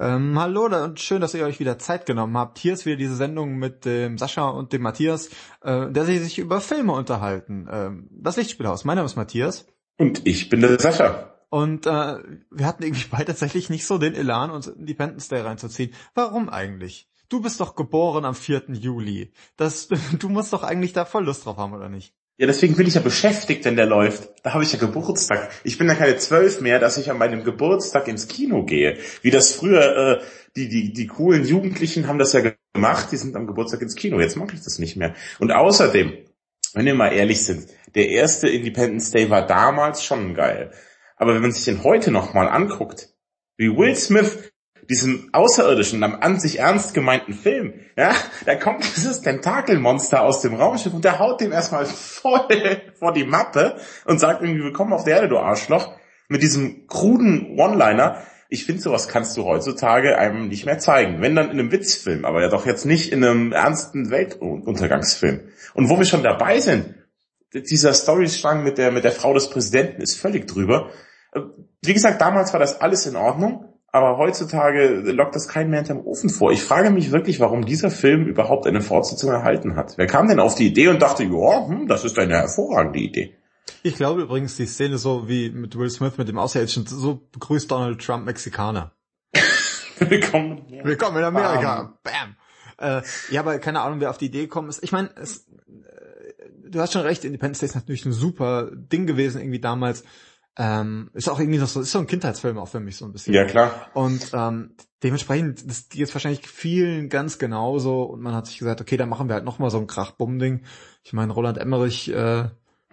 Ähm, hallo und schön, dass ihr euch wieder Zeit genommen habt. Hier ist wieder diese Sendung mit dem Sascha und dem Matthias, äh, der sich über Filme unterhalten. Ähm, das Lichtspielhaus. Mein Name ist Matthias. Und ich bin der Sascha. Und äh, wir hatten irgendwie beide tatsächlich nicht so den Elan, uns Independence Day reinzuziehen. Warum eigentlich? Du bist doch geboren am 4. Juli. Das, du musst doch eigentlich da voll Lust drauf haben, oder nicht? Ja, deswegen bin ich ja beschäftigt, wenn der läuft. Da habe ich ja Geburtstag. Ich bin ja keine zwölf mehr, dass ich an meinem Geburtstag ins Kino gehe. Wie das früher, äh, die, die, die coolen Jugendlichen haben das ja gemacht, die sind am Geburtstag ins Kino. Jetzt mache ich das nicht mehr. Und außerdem, wenn wir mal ehrlich sind, der erste Independence Day war damals schon geil. Aber wenn man sich den heute nochmal anguckt, wie Will Smith diesem außerirdischen, an sich ernst gemeinten Film, ja, da kommt dieses Tentakelmonster aus dem Raumschiff und der haut dem erstmal voll vor die Mappe und sagt irgendwie, willkommen auf der Erde, du Arschloch, mit diesem kruden One-Liner. Ich finde, sowas kannst du heutzutage einem nicht mehr zeigen. Wenn dann in einem Witzfilm, aber ja doch jetzt nicht in einem ernsten Weltuntergangsfilm. Und wo wir schon dabei sind, dieser Storystrang mit der, mit der Frau des Präsidenten ist völlig drüber. Wie gesagt, damals war das alles in Ordnung. Aber heutzutage lockt das kein mehr hinterm Ofen vor. Ich frage mich wirklich, warum dieser Film überhaupt eine Fortsetzung erhalten hat. Wer kam denn auf die Idee und dachte, ja, hm, das ist eine hervorragende Idee. Ich glaube übrigens, die Szene so wie mit Will Smith mit dem Außerirdischen, so begrüßt Donald Trump Mexikaner. Willkommen. Willkommen in Amerika. Bam. Bam. Äh, ja, aber keine Ahnung, wer auf die Idee gekommen ist. Ich meine, äh, du hast schon recht, Independence Day ist natürlich ein super Ding gewesen irgendwie damals. Ähm, ist auch irgendwie noch so, ist so ein Kindheitsfilm auch für mich so ein bisschen. Ja, klar. Und ähm, dementsprechend, das geht wahrscheinlich vielen ganz genauso und man hat sich gesagt, okay, dann machen wir halt nochmal so ein Krach-Bumm-Ding. Ich meine, Roland Emmerich, äh,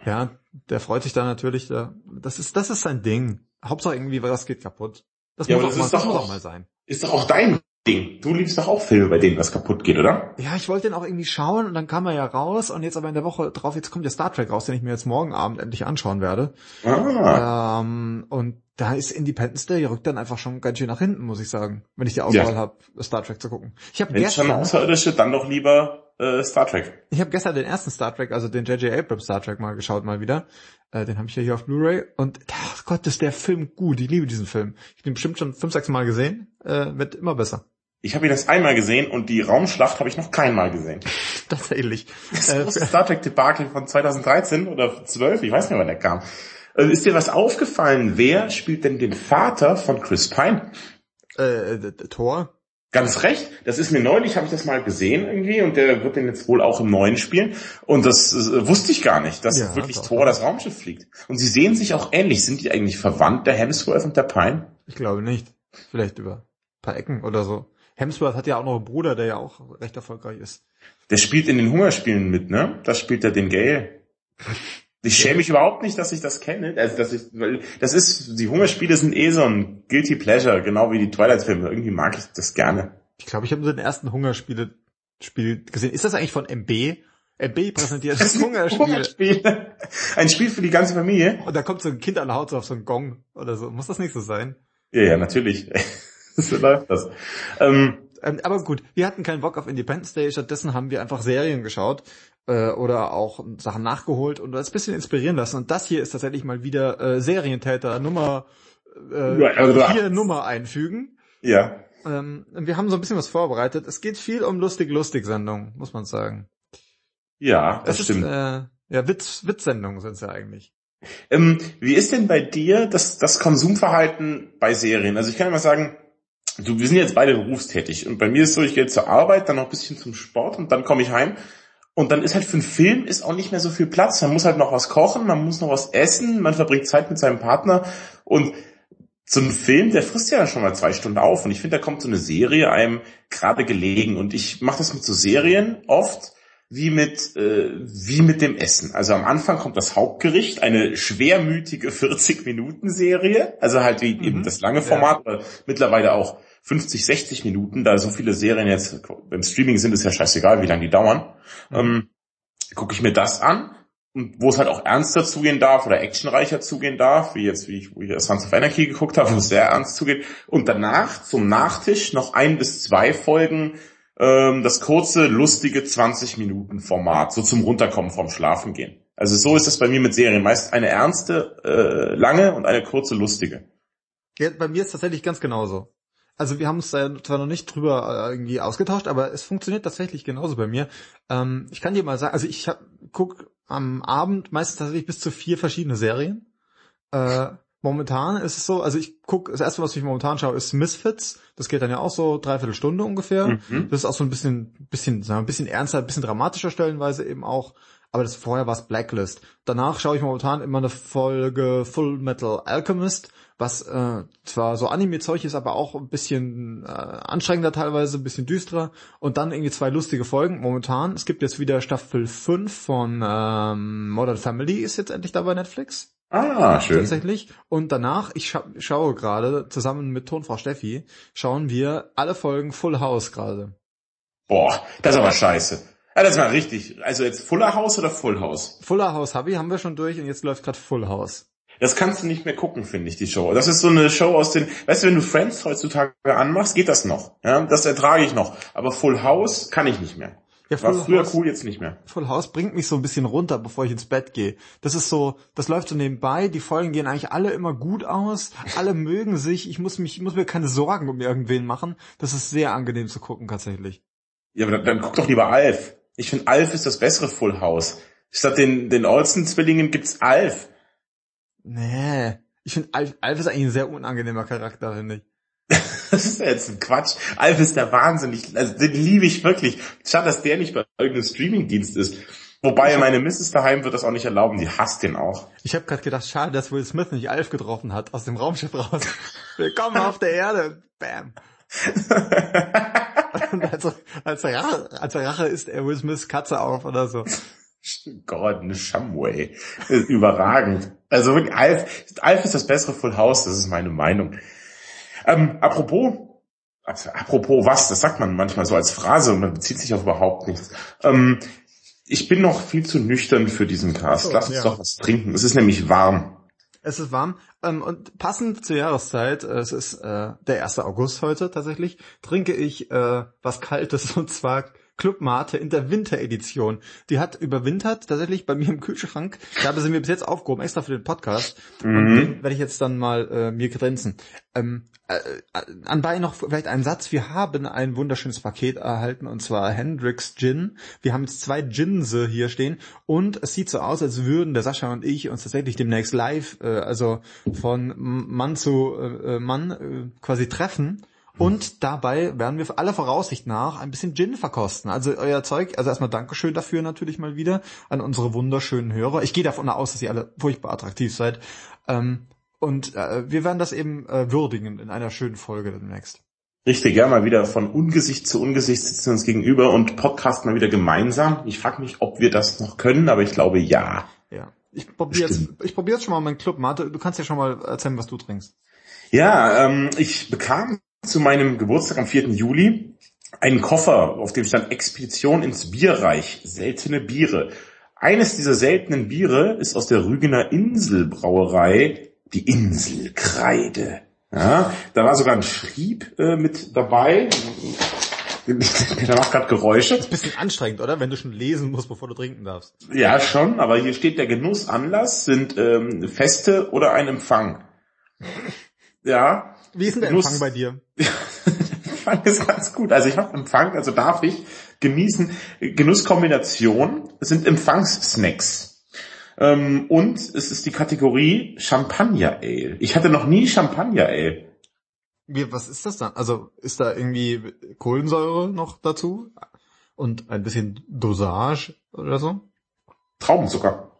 ja, der freut sich da natürlich. Da, das ist, das ist sein Ding. Hauptsache irgendwie, was geht kaputt. Das ja, muss, auch, das mal, das muss auch mal sein. Ist doch auch dein Ding. Du liebst doch auch Filme, bei denen was kaputt geht, oder? Ja, ich wollte den auch irgendwie schauen und dann kam er ja raus und jetzt aber in der Woche drauf, jetzt kommt der Star Trek raus, den ich mir jetzt morgen Abend endlich anschauen werde. Ah. Ähm, und da ist Independence Day, rückt dann einfach schon ganz schön nach hinten, muss ich sagen, wenn ich die Auswahl ja. habe, Star Trek zu gucken. Ich habe gestern schon Außerirdische, dann doch lieber äh, Star Trek. Ich habe gestern den ersten Star Trek, also den J.J. Abrams Star Trek mal geschaut mal wieder. Äh, den habe ich ja hier auf Blu-ray und ach Gott, ist der Film gut. Ich liebe diesen Film. Ich habe ihn bestimmt schon fünf, sechs Mal gesehen. Äh, wird immer besser. Ich habe ihn das einmal gesehen und die Raumschlacht habe ich noch keinmal gesehen. Tatsächlich. Das äh, Star Trek Debakel von 2013 oder 12, ich weiß nicht, wann der kam. Äh, ist dir was aufgefallen? Wer spielt denn den Vater von Chris Pine? Äh, Thor. Ganz recht. Das ist mir neulich, habe ich das mal gesehen irgendwie und der wird den jetzt wohl auch im neuen spielen. Und das äh, wusste ich gar nicht, dass ja, wirklich doch, Thor das Raumschiff fliegt. Und sie sehen sich auch ähnlich. Sind die eigentlich verwandt, der Hemsworth und der Pine? Ich glaube nicht. Vielleicht über ein paar Ecken oder so. Hemsworth hat ja auch noch einen Bruder, der ja auch recht erfolgreich ist. Der spielt in den Hungerspielen mit, ne? Da spielt er den Gale. Ich schäme mich überhaupt nicht, dass ich das kenne. Also, dass ich, weil das ist, die Hungerspiele sind eh so ein Guilty Pleasure, genau wie die Twilight-Filme. Irgendwie mag ich das gerne. Ich glaube, ich habe den ersten Hungerspiele Spiel gesehen. Ist das eigentlich von MB? MB präsentiert das Hungerspiel. Hungerspiel. Ein Spiel für die ganze Familie. Und da kommt so ein Kind an der Haut so auf so einen Gong oder so. Muss das nicht so sein? Ja, ja, natürlich. So läuft das. Ähm, ähm, aber gut, wir hatten keinen Bock auf Independence Day, stattdessen haben wir einfach Serien geschaut äh, oder auch Sachen nachgeholt und das ein bisschen inspirieren lassen. Und das hier ist tatsächlich mal wieder äh, Serientäter Nummer äh, ja, also vier Nummer einfügen. Ja. Ähm, wir haben so ein bisschen was vorbereitet. Es geht viel um lustig-lustig-Sendungen, muss man sagen. Ja, das, das stimmt. Ist, äh, ja, Witz, Witz-Sendungen sind es ja eigentlich. Ähm, wie ist denn bei dir das, das Konsumverhalten bei Serien? Also ich kann mal sagen, du, wir sind jetzt beide berufstätig. Und bei mir ist so, ich gehe zur Arbeit, dann noch ein bisschen zum Sport und dann komme ich heim. Und dann ist halt für einen Film ist auch nicht mehr so viel Platz. Man muss halt noch was kochen, man muss noch was essen, man verbringt Zeit mit seinem Partner. Und so ein Film, der frisst ja schon mal zwei Stunden auf. Und ich finde, da kommt so eine Serie einem gerade gelegen. Und ich mache das mit so Serien oft wie mit äh, wie mit dem Essen. Also am Anfang kommt das Hauptgericht, eine schwermütige 40 Minuten Serie, also halt wie mhm. eben das lange Format, ja. mittlerweile auch 50, 60 Minuten, da so viele Serien jetzt beim Streaming sind, ist ja scheißegal, wie lange die dauern. Mhm. Ähm, Gucke ich mir das an, und wo es halt auch ernster zugehen darf oder actionreicher zugehen darf, wie jetzt, wie ich, wo ich Sons of Anarchy geguckt habe, wo es sehr ernst zugeht. Und danach zum Nachtisch noch ein bis zwei Folgen ähm, das kurze, lustige 20 Minuten Format, so zum Runterkommen vom Schlafen gehen. Also so ist es bei mir mit Serien. Meist eine ernste, äh, lange und eine kurze, lustige. Ja, bei mir ist tatsächlich ganz genauso. Also wir haben uns da zwar noch nicht drüber äh, irgendwie ausgetauscht, aber es funktioniert tatsächlich genauso bei mir. Ähm, ich kann dir mal sagen, also ich hab, guck am Abend meistens tatsächlich bis zu vier verschiedene Serien. Äh, momentan ist es so, also ich guck, das erste, was ich momentan schaue, ist Misfits. Das geht dann ja auch so dreiviertel Stunde ungefähr. Mhm. Das ist auch so ein bisschen, bisschen, sagen wir, ein bisschen ernster, ein bisschen dramatischer stellenweise eben auch. Aber das vorher war es Blacklist. Danach schaue ich momentan immer eine Folge Full Metal Alchemist, was äh, zwar so Anime-Zeug ist, aber auch ein bisschen äh, anstrengender teilweise, ein bisschen düsterer. Und dann irgendwie zwei lustige Folgen momentan. Es gibt jetzt wieder Staffel 5 von ähm, Modern Family ist jetzt endlich da bei Netflix. Ah, schön. Tatsächlich. Und danach, ich scha schaue gerade, zusammen mit Tonfrau Steffi, schauen wir alle Folgen Full House gerade. Boah, das ist aber scheiße. Ja, das war richtig. Also jetzt Fuller House oder Full House? Fuller House Hubby haben wir schon durch und jetzt läuft gerade Full House. Das kannst du nicht mehr gucken, finde ich, die Show. Das ist so eine Show aus den, weißt du, wenn du Friends heutzutage anmachst, geht das noch. Ja, das ertrage ich noch. Aber Full House kann ich nicht mehr. Ja, War Full früher House- cool, jetzt nicht mehr. Full House bringt mich so ein bisschen runter, bevor ich ins Bett gehe. Das ist so, das läuft so nebenbei, die Folgen gehen eigentlich alle immer gut aus, alle mögen sich, ich muss mich, ich muss mir keine Sorgen um irgendwen machen. Das ist sehr angenehm zu gucken tatsächlich. Ja, aber dann, dann guck doch lieber Alf. Ich finde, Alf ist das bessere Full House. Statt den, den Olsen-Zwillingen gibt's Alf. Nee. Ich finde, Alf, Alf ist eigentlich ein sehr unangenehmer Charakter, finde ich. Das ist ja jetzt ein Quatsch. Alf ist der Wahnsinn. Ich, also den liebe ich wirklich. Schade, dass der nicht bei irgendeinem Streamingdienst ist. Wobei meine Misses daheim wird das auch nicht erlauben. Die hasst den auch. Ich habe gerade gedacht, schade, dass Will Smith nicht Alf getroffen hat aus dem Raumschiff raus. Willkommen auf der Erde. Bam. Und als, als, Rache, als Rache isst er Will Smiths Katze auf oder so. Gordon Shumway. Überragend. Also wirklich, Alf, Alf ist das bessere Full House, das ist meine Meinung. Ähm, apropos, also, apropos was, das sagt man manchmal so als Phrase und man bezieht sich auf überhaupt nichts. Ähm, ich bin noch viel zu nüchtern für diesen Cast. So, Lass uns ja. doch was trinken. Es ist nämlich warm. Es ist warm ähm, und passend zur Jahreszeit, äh, es ist äh, der 1. August heute tatsächlich, trinke ich äh, was Kaltes und zwar Club Mate in der Winteredition. Die hat überwintert tatsächlich bei mir im Kühlschrank. Da habe sie mir bis jetzt aufgehoben, extra für den Podcast. Und Mhm. den werde ich jetzt dann mal äh, mir grenzen. Ähm, äh, anbei noch vielleicht ein Satz. Wir haben ein wunderschönes Paket erhalten und zwar Hendrix Gin. Wir haben jetzt zwei Ginse hier stehen und es sieht so aus, als würden der Sascha und ich uns tatsächlich demnächst live, äh, also von Mann zu äh, äh, Mann äh, quasi treffen. Und dabei werden wir aller Voraussicht nach ein bisschen Gin verkosten. Also euer Zeug, also erstmal Dankeschön dafür natürlich mal wieder an unsere wunderschönen Hörer. Ich gehe davon aus, dass ihr alle furchtbar attraktiv seid. Ähm, und äh, wir werden das eben äh, würdigen in einer schönen Folge demnächst. Richtig, ja, mal wieder von Ungesicht zu Ungesicht sitzen wir uns gegenüber und podcast mal wieder gemeinsam. Ich frage mich, ob wir das noch können, aber ich glaube ja. Ja. Ich probiere jetzt, ich probiere jetzt schon mal meinen Club Mate. Du kannst ja schon mal erzählen, was du trinkst. Ja, ähm, ich bekam zu meinem Geburtstag am 4. Juli einen Koffer, auf dem stand Expedition ins Bierreich, seltene Biere. Eines dieser seltenen Biere ist aus der Rügener Inselbrauerei, die Inselkreide. Ja, da war sogar ein Schrieb äh, mit dabei. Der macht gerade Geräusche. Bisschen anstrengend, oder? Wenn du schon lesen musst, bevor du trinken darfst. Ja, schon, aber hier steht der Genussanlass sind ähm, Feste oder ein Empfang. Ja, Wie ist denn der Empfang bei dir? Empfang ist ganz gut. Also ich habe Empfang, also darf ich genießen. Genusskombination sind Empfangssnacks. Ähm, und es ist die Kategorie Champagner Ale. Ich hatte noch nie Champagner Ale. Wie, was ist das dann? Also ist da irgendwie Kohlensäure noch dazu? Und ein bisschen Dosage oder so? Traubenzucker.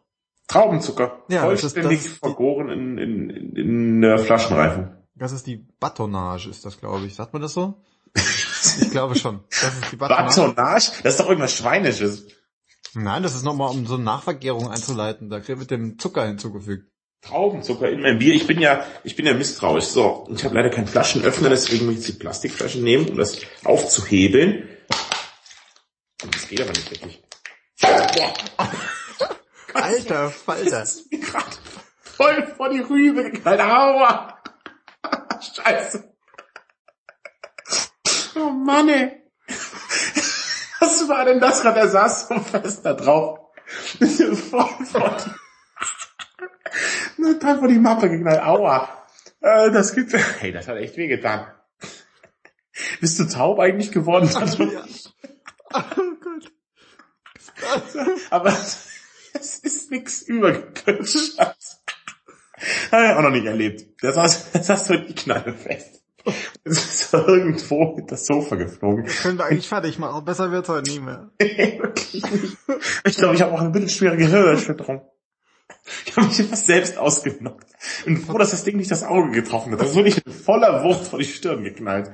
Traubenzucker. Ja, das Vollständig das ist die- vergoren in, in, in, in der Flaschenreifung. Das ist die Batonnage, ist das, glaube ich. Sagt man das so? Ich glaube schon. Das ist die Batonnage. Batonage? Das ist doch irgendwas Schweinisches. Nein, das ist nochmal, um so eine Nachvergärung einzuleiten. Da wird dem Zucker hinzugefügt. Traubenzucker in meinem Bier. Ich bin ja, ich bin ja misstrauisch. So, ich habe leider keinen Flaschenöffner, deswegen muss ich jetzt die Plastikflaschen nehmen, um das aufzuhebeln. Und das geht aber nicht wirklich. Boah, Alter Falter. das ist mir gerade voll vor die Rübe geknallt. Aua! Scheiße. Oh Mann, ey. Was war denn das gerade? Er saß so fest da drauf. voll vor die vor die Mappe geknallt. Aua. Äh, das gibt, hey, das hat echt wehgetan. Bist du taub eigentlich geworden? Also, ja. Oh Gott. Aber es ist nix übergequetscht. Habe ich auch noch nicht erlebt. Das saß, das saß wirklich knallfest. Es ist irgendwo mit das Sofa geflogen. Können wir eigentlich fertig machen. Besser wird's heute nie mehr. Wirklich nicht. Ich glaube, ich habe auch eine bisschen schwere Gehirnerschütterung. Ich habe mich fast selbst ausgenockt. Und froh, dass das Ding nicht das Auge getroffen hat. Das ist wirklich in voller Wucht vor die Stirn geknallt.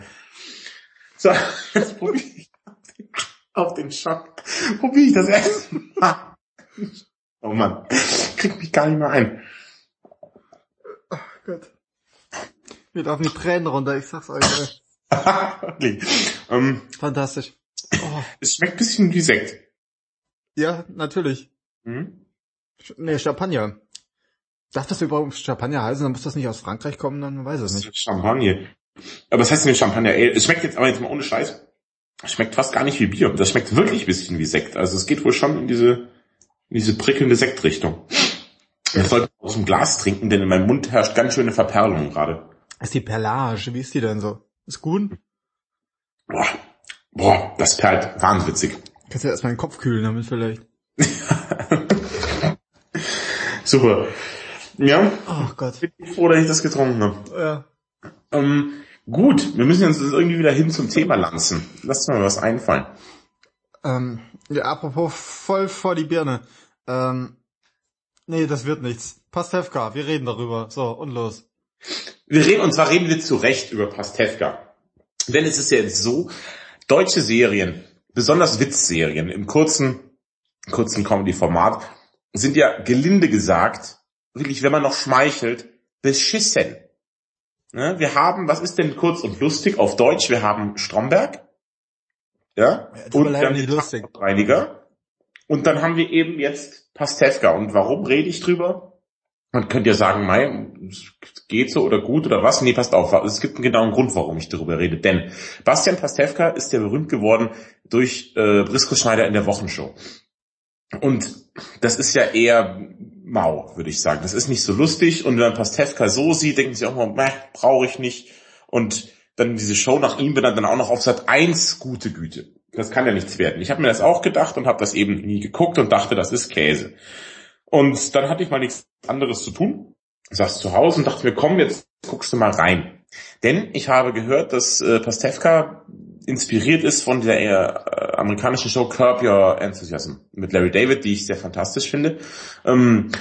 So, jetzt probiere ich auf den Schock. Probiere ich das erste Mal. Oh Mann, krieg mich gar nicht mehr ein. Gott. Mir laufen die Tränen runter, ich sag's euch. okay. ähm, Fantastisch. Oh. Es schmeckt ein bisschen wie Sekt. Ja, natürlich. Hm? Nee, Champagner. Darf das überhaupt Champagner heißen? Dann muss das nicht aus Frankreich kommen, dann weiß es nicht. Champagner. Aber was heißt denn Champagner? Ey, es schmeckt jetzt aber jetzt mal ohne Scheiß. Es schmeckt fast gar nicht wie Bier. Das schmeckt wirklich ein bisschen wie Sekt. Also es geht wohl schon in diese, in diese prickelnde Sektrichtung. Ich sollte aus dem Glas trinken, denn in meinem Mund herrscht ganz schöne Verperlung gerade. Ist die Perlage, wie ist die denn so? Ist gut? Boah, boah das perlt wahnwitzig. Kannst du ja erstmal den Kopf kühlen damit vielleicht. Super. Ja. Oh Gott. Bin ich froh, dass ich das getrunken habe. Ja. Ähm, gut, wir müssen uns irgendwie wieder hin zum Thema lanzen. Lass mal was einfallen. Ähm, ja, apropos voll vor die Birne. Ähm, nee, das wird nichts. Pastewka, wir reden darüber. So, und los. Wir reden, und zwar reden wir zu Recht über Pastewka. Denn es ist ja jetzt so, deutsche Serien, besonders Witzserien im kurzen, kurzen Comedy-Format, sind ja gelinde gesagt, wirklich, wenn man noch schmeichelt, beschissen. Ne? Wir haben, was ist denn kurz und lustig auf Deutsch? Wir haben Stromberg, ja, ja und wir haben die lustig. Reiniger. Und dann haben wir eben jetzt Pastewka. Und warum rede ich drüber? Man könnte ja sagen, mei, geht so oder gut oder was. Nee, passt auf. Es gibt einen genauen Grund, warum ich darüber rede. Denn Bastian Pastewka ist ja berühmt geworden durch äh, Brisco Schneider in der Wochenshow. Und das ist ja eher mau, würde ich sagen. Das ist nicht so lustig. Und wenn man Pastewka so sieht, denken sie auch mal, meh, brauche ich nicht. Und dann diese Show nach ihm benannt dann auch noch auf Sat 1 gute Güte. Das kann ja nichts werden. Ich habe mir das auch gedacht und habe das eben nie geguckt und dachte, das ist Käse. Und dann hatte ich mal nichts anderes zu tun, saß zu Hause und dachte mir, komm, jetzt guckst du mal rein. Denn ich habe gehört, dass äh, Pastewka inspiriert ist von der äh, amerikanischen Show Curb Your Enthusiasm mit Larry David, die ich sehr fantastisch finde. Ähm,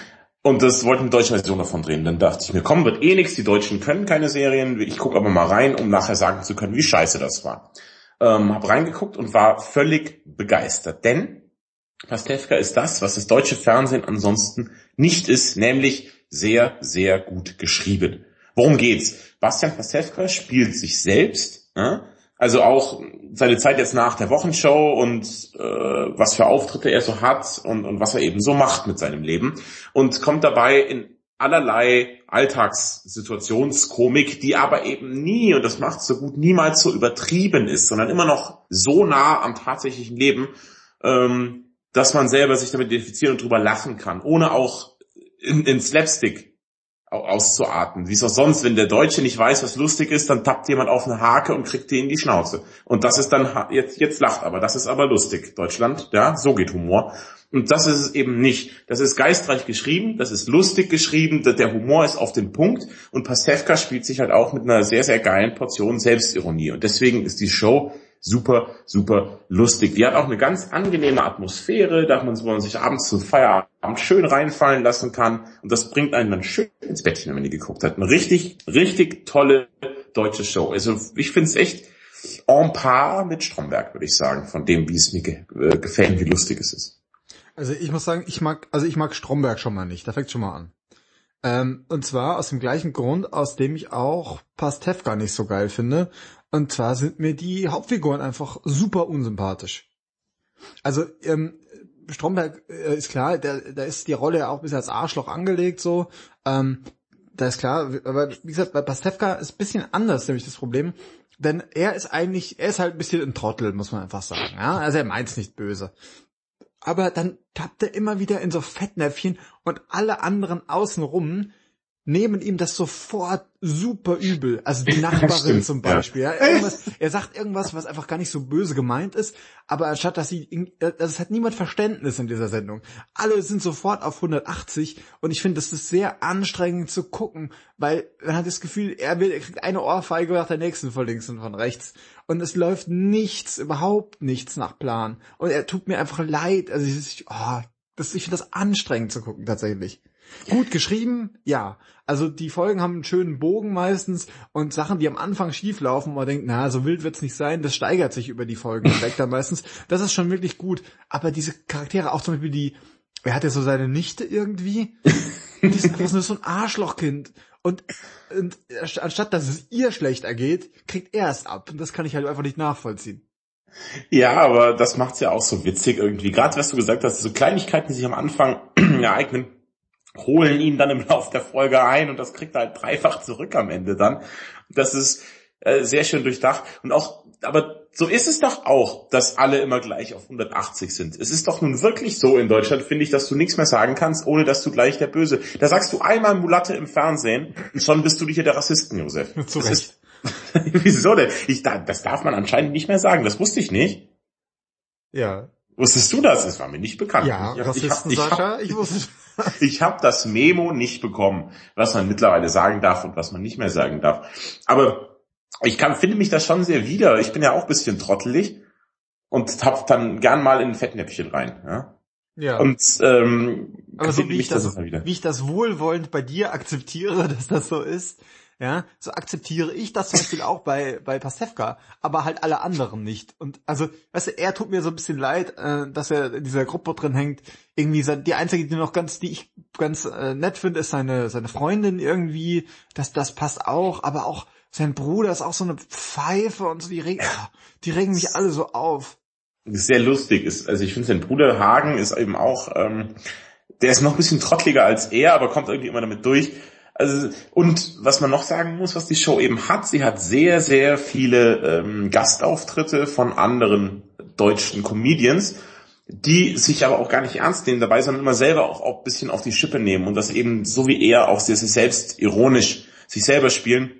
und das wollte eine deutsche Version davon drehen. Dann dachte ich mir, komm, wird eh nichts, die Deutschen können keine Serien, ich gucke aber mal rein, um nachher sagen zu können, wie scheiße das war. Ähm, hab reingeguckt und war völlig begeistert. Denn Pastewka ist das, was das deutsche Fernsehen ansonsten nicht ist, nämlich sehr, sehr gut geschrieben. Worum geht's? Bastian Pastewka spielt sich selbst, äh? also auch seine Zeit jetzt nach der Wochenshow und äh, was für Auftritte er so hat und, und was er eben so macht mit seinem Leben und kommt dabei in allerlei Alltagssituationskomik, die aber eben nie, und das macht so gut, niemals so übertrieben ist, sondern immer noch so nah am tatsächlichen Leben, ähm, dass man selber sich damit identifizieren und drüber lachen kann, ohne auch in, in Slapstick auszuarten. Wie auch sonst, wenn der Deutsche nicht weiß, was lustig ist, dann tappt jemand auf eine Hake und kriegt die in die Schnauze. Und das ist dann, jetzt, jetzt lacht aber, das ist aber lustig. Deutschland, ja, so geht Humor. Und das ist es eben nicht. Das ist geistreich geschrieben, das ist lustig geschrieben, der Humor ist auf den Punkt und Pastewka spielt sich halt auch mit einer sehr, sehr geilen Portion Selbstironie. Und deswegen ist die Show super, super lustig. Die hat auch eine ganz angenehme Atmosphäre, da man, sich abends zum Feierabend schön reinfallen lassen kann. Und das bringt einen dann schön ins Bettchen, wenn man die geguckt hat. Eine richtig, richtig tolle deutsche Show. Also ich finde es echt en par mit Stromberg, würde ich sagen, von dem, wie es mir ge äh, gefällt wie lustig es ist. Also ich muss sagen, ich mag, also ich mag Stromberg schon mal nicht. Da fängt schon mal an. Ähm, und zwar aus dem gleichen Grund, aus dem ich auch Pastewka nicht so geil finde. Und zwar sind mir die Hauptfiguren einfach super unsympathisch. Also ähm, Stromberg äh, ist klar, da, da ist die Rolle auch ein bisschen als Arschloch angelegt so. Ähm, da ist klar, aber wie gesagt, bei Pastewka ist ein bisschen anders nämlich das Problem. Denn er ist eigentlich, er ist halt ein bisschen ein Trottel, muss man einfach sagen. Ja? Also er meint's nicht böse. Aber dann tappt er immer wieder in so Fettnäpfchen und alle anderen außenrum nehmen ihm das sofort super übel. Also die Nachbarin zum Beispiel. Ja. irgendwas, er sagt irgendwas, was einfach gar nicht so böse gemeint ist, aber anstatt dass sie, das also hat niemand Verständnis in dieser Sendung. Alle sind sofort auf 180 und ich finde, das ist sehr anstrengend zu gucken, weil man hat das Gefühl, er will, er kriegt eine Ohrfeige nach der nächsten von links und von rechts und es läuft nichts, überhaupt nichts nach Plan und er tut mir einfach leid. Also ich, oh, das, ich finde das anstrengend zu gucken tatsächlich. Gut geschrieben, ja. Also die Folgen haben einen schönen Bogen meistens und Sachen, die am Anfang schief laufen, man denkt, na, so wild wird's nicht sein, das steigert sich über die Folgen hinweg dann meistens. Das ist schon wirklich gut. Aber diese Charaktere, auch zum Beispiel die, er hat ja so seine Nichte irgendwie, die ist einfach nur so ein Arschlochkind. Und, und anstatt dass es ihr schlecht ergeht, kriegt er es ab. Und das kann ich halt einfach nicht nachvollziehen. Ja, aber das macht's ja auch so witzig irgendwie. Gerade was du gesagt hast, so Kleinigkeiten, die sich am Anfang ereignen, holen ihn dann im Lauf der Folge ein und das kriegt er halt dreifach zurück am Ende dann. Das ist äh, sehr schön durchdacht und auch, aber so ist es doch auch, dass alle immer gleich auf 180 sind. Es ist doch nun wirklich so in Deutschland, finde ich, dass du nichts mehr sagen kannst, ohne dass du gleich der Böse. Da sagst du einmal Mulatte im Fernsehen und schon bist du hier der Rassisten, Josef. Zu Recht. Ist, wieso denn? Ich, das darf man anscheinend nicht mehr sagen. Das wusste ich nicht. Ja. Wusstest du das? Es war mir nicht bekannt. Ja, ich, Rassisten, ich hab, ich Sascha, hab, ich wusste. ich habe das Memo nicht bekommen, was man mittlerweile sagen darf und was man nicht mehr sagen darf. Aber ich kann, finde mich da schon sehr wieder. Ich bin ja auch bisschen trottelig und hab dann gern mal in ein Fettnäpfchen rein. Ja. Ja. Und ähm, Aber so wie ich, das, wie ich das wohlwollend bei dir akzeptiere, dass das so ist, ja, so akzeptiere ich das zum Beispiel auch bei, bei Pastewka, aber halt alle anderen nicht. Und also, weißt du, er tut mir so ein bisschen leid, äh, dass er in dieser Gruppe drin hängt. Irgendwie die einzige, die noch ganz, die ich ganz äh, nett finde, ist seine, seine Freundin irgendwie. Das, das passt auch, aber auch sein Bruder ist auch so eine Pfeife und so, die regen, die regen mich alle so auf. Sehr lustig ist, also ich finde sein Bruder Hagen ist eben auch, ähm, der ist noch ein bisschen trottliger als er, aber kommt irgendwie immer damit durch also, und was man noch sagen muss, was die Show eben hat, sie hat sehr, sehr viele ähm, Gastauftritte von anderen deutschen Comedians, die sich aber auch gar nicht ernst nehmen dabei, sondern immer selber auch, auch ein bisschen auf die Schippe nehmen und das eben so wie er auch sehr, sehr selbst ironisch sich selber spielen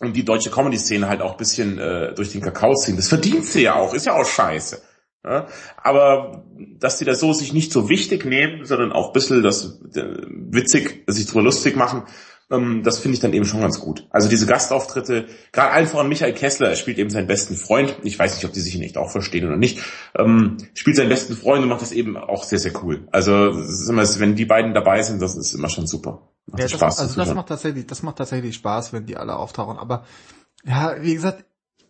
und die deutsche Comedy-Szene halt auch ein bisschen äh, durch den Kakao ziehen. Das verdient sie ja auch, ist ja auch scheiße. Ja, aber dass die das so sich nicht so wichtig nehmen, sondern auch ein bisschen das äh, witzig, sich drüber lustig machen, ähm, das finde ich dann eben schon ganz gut. Also diese Gastauftritte, gerade allen voran Michael Kessler, er spielt eben seinen besten Freund, ich weiß nicht, ob die sich nicht auch verstehen oder nicht, ähm, spielt seinen besten Freund und macht das eben auch sehr, sehr cool. Also wenn die beiden dabei sind, das ist immer schon super. Macht ja, Spaß. Das, also das macht tatsächlich, das macht tatsächlich Spaß, wenn die alle auftauchen. Aber ja, wie gesagt,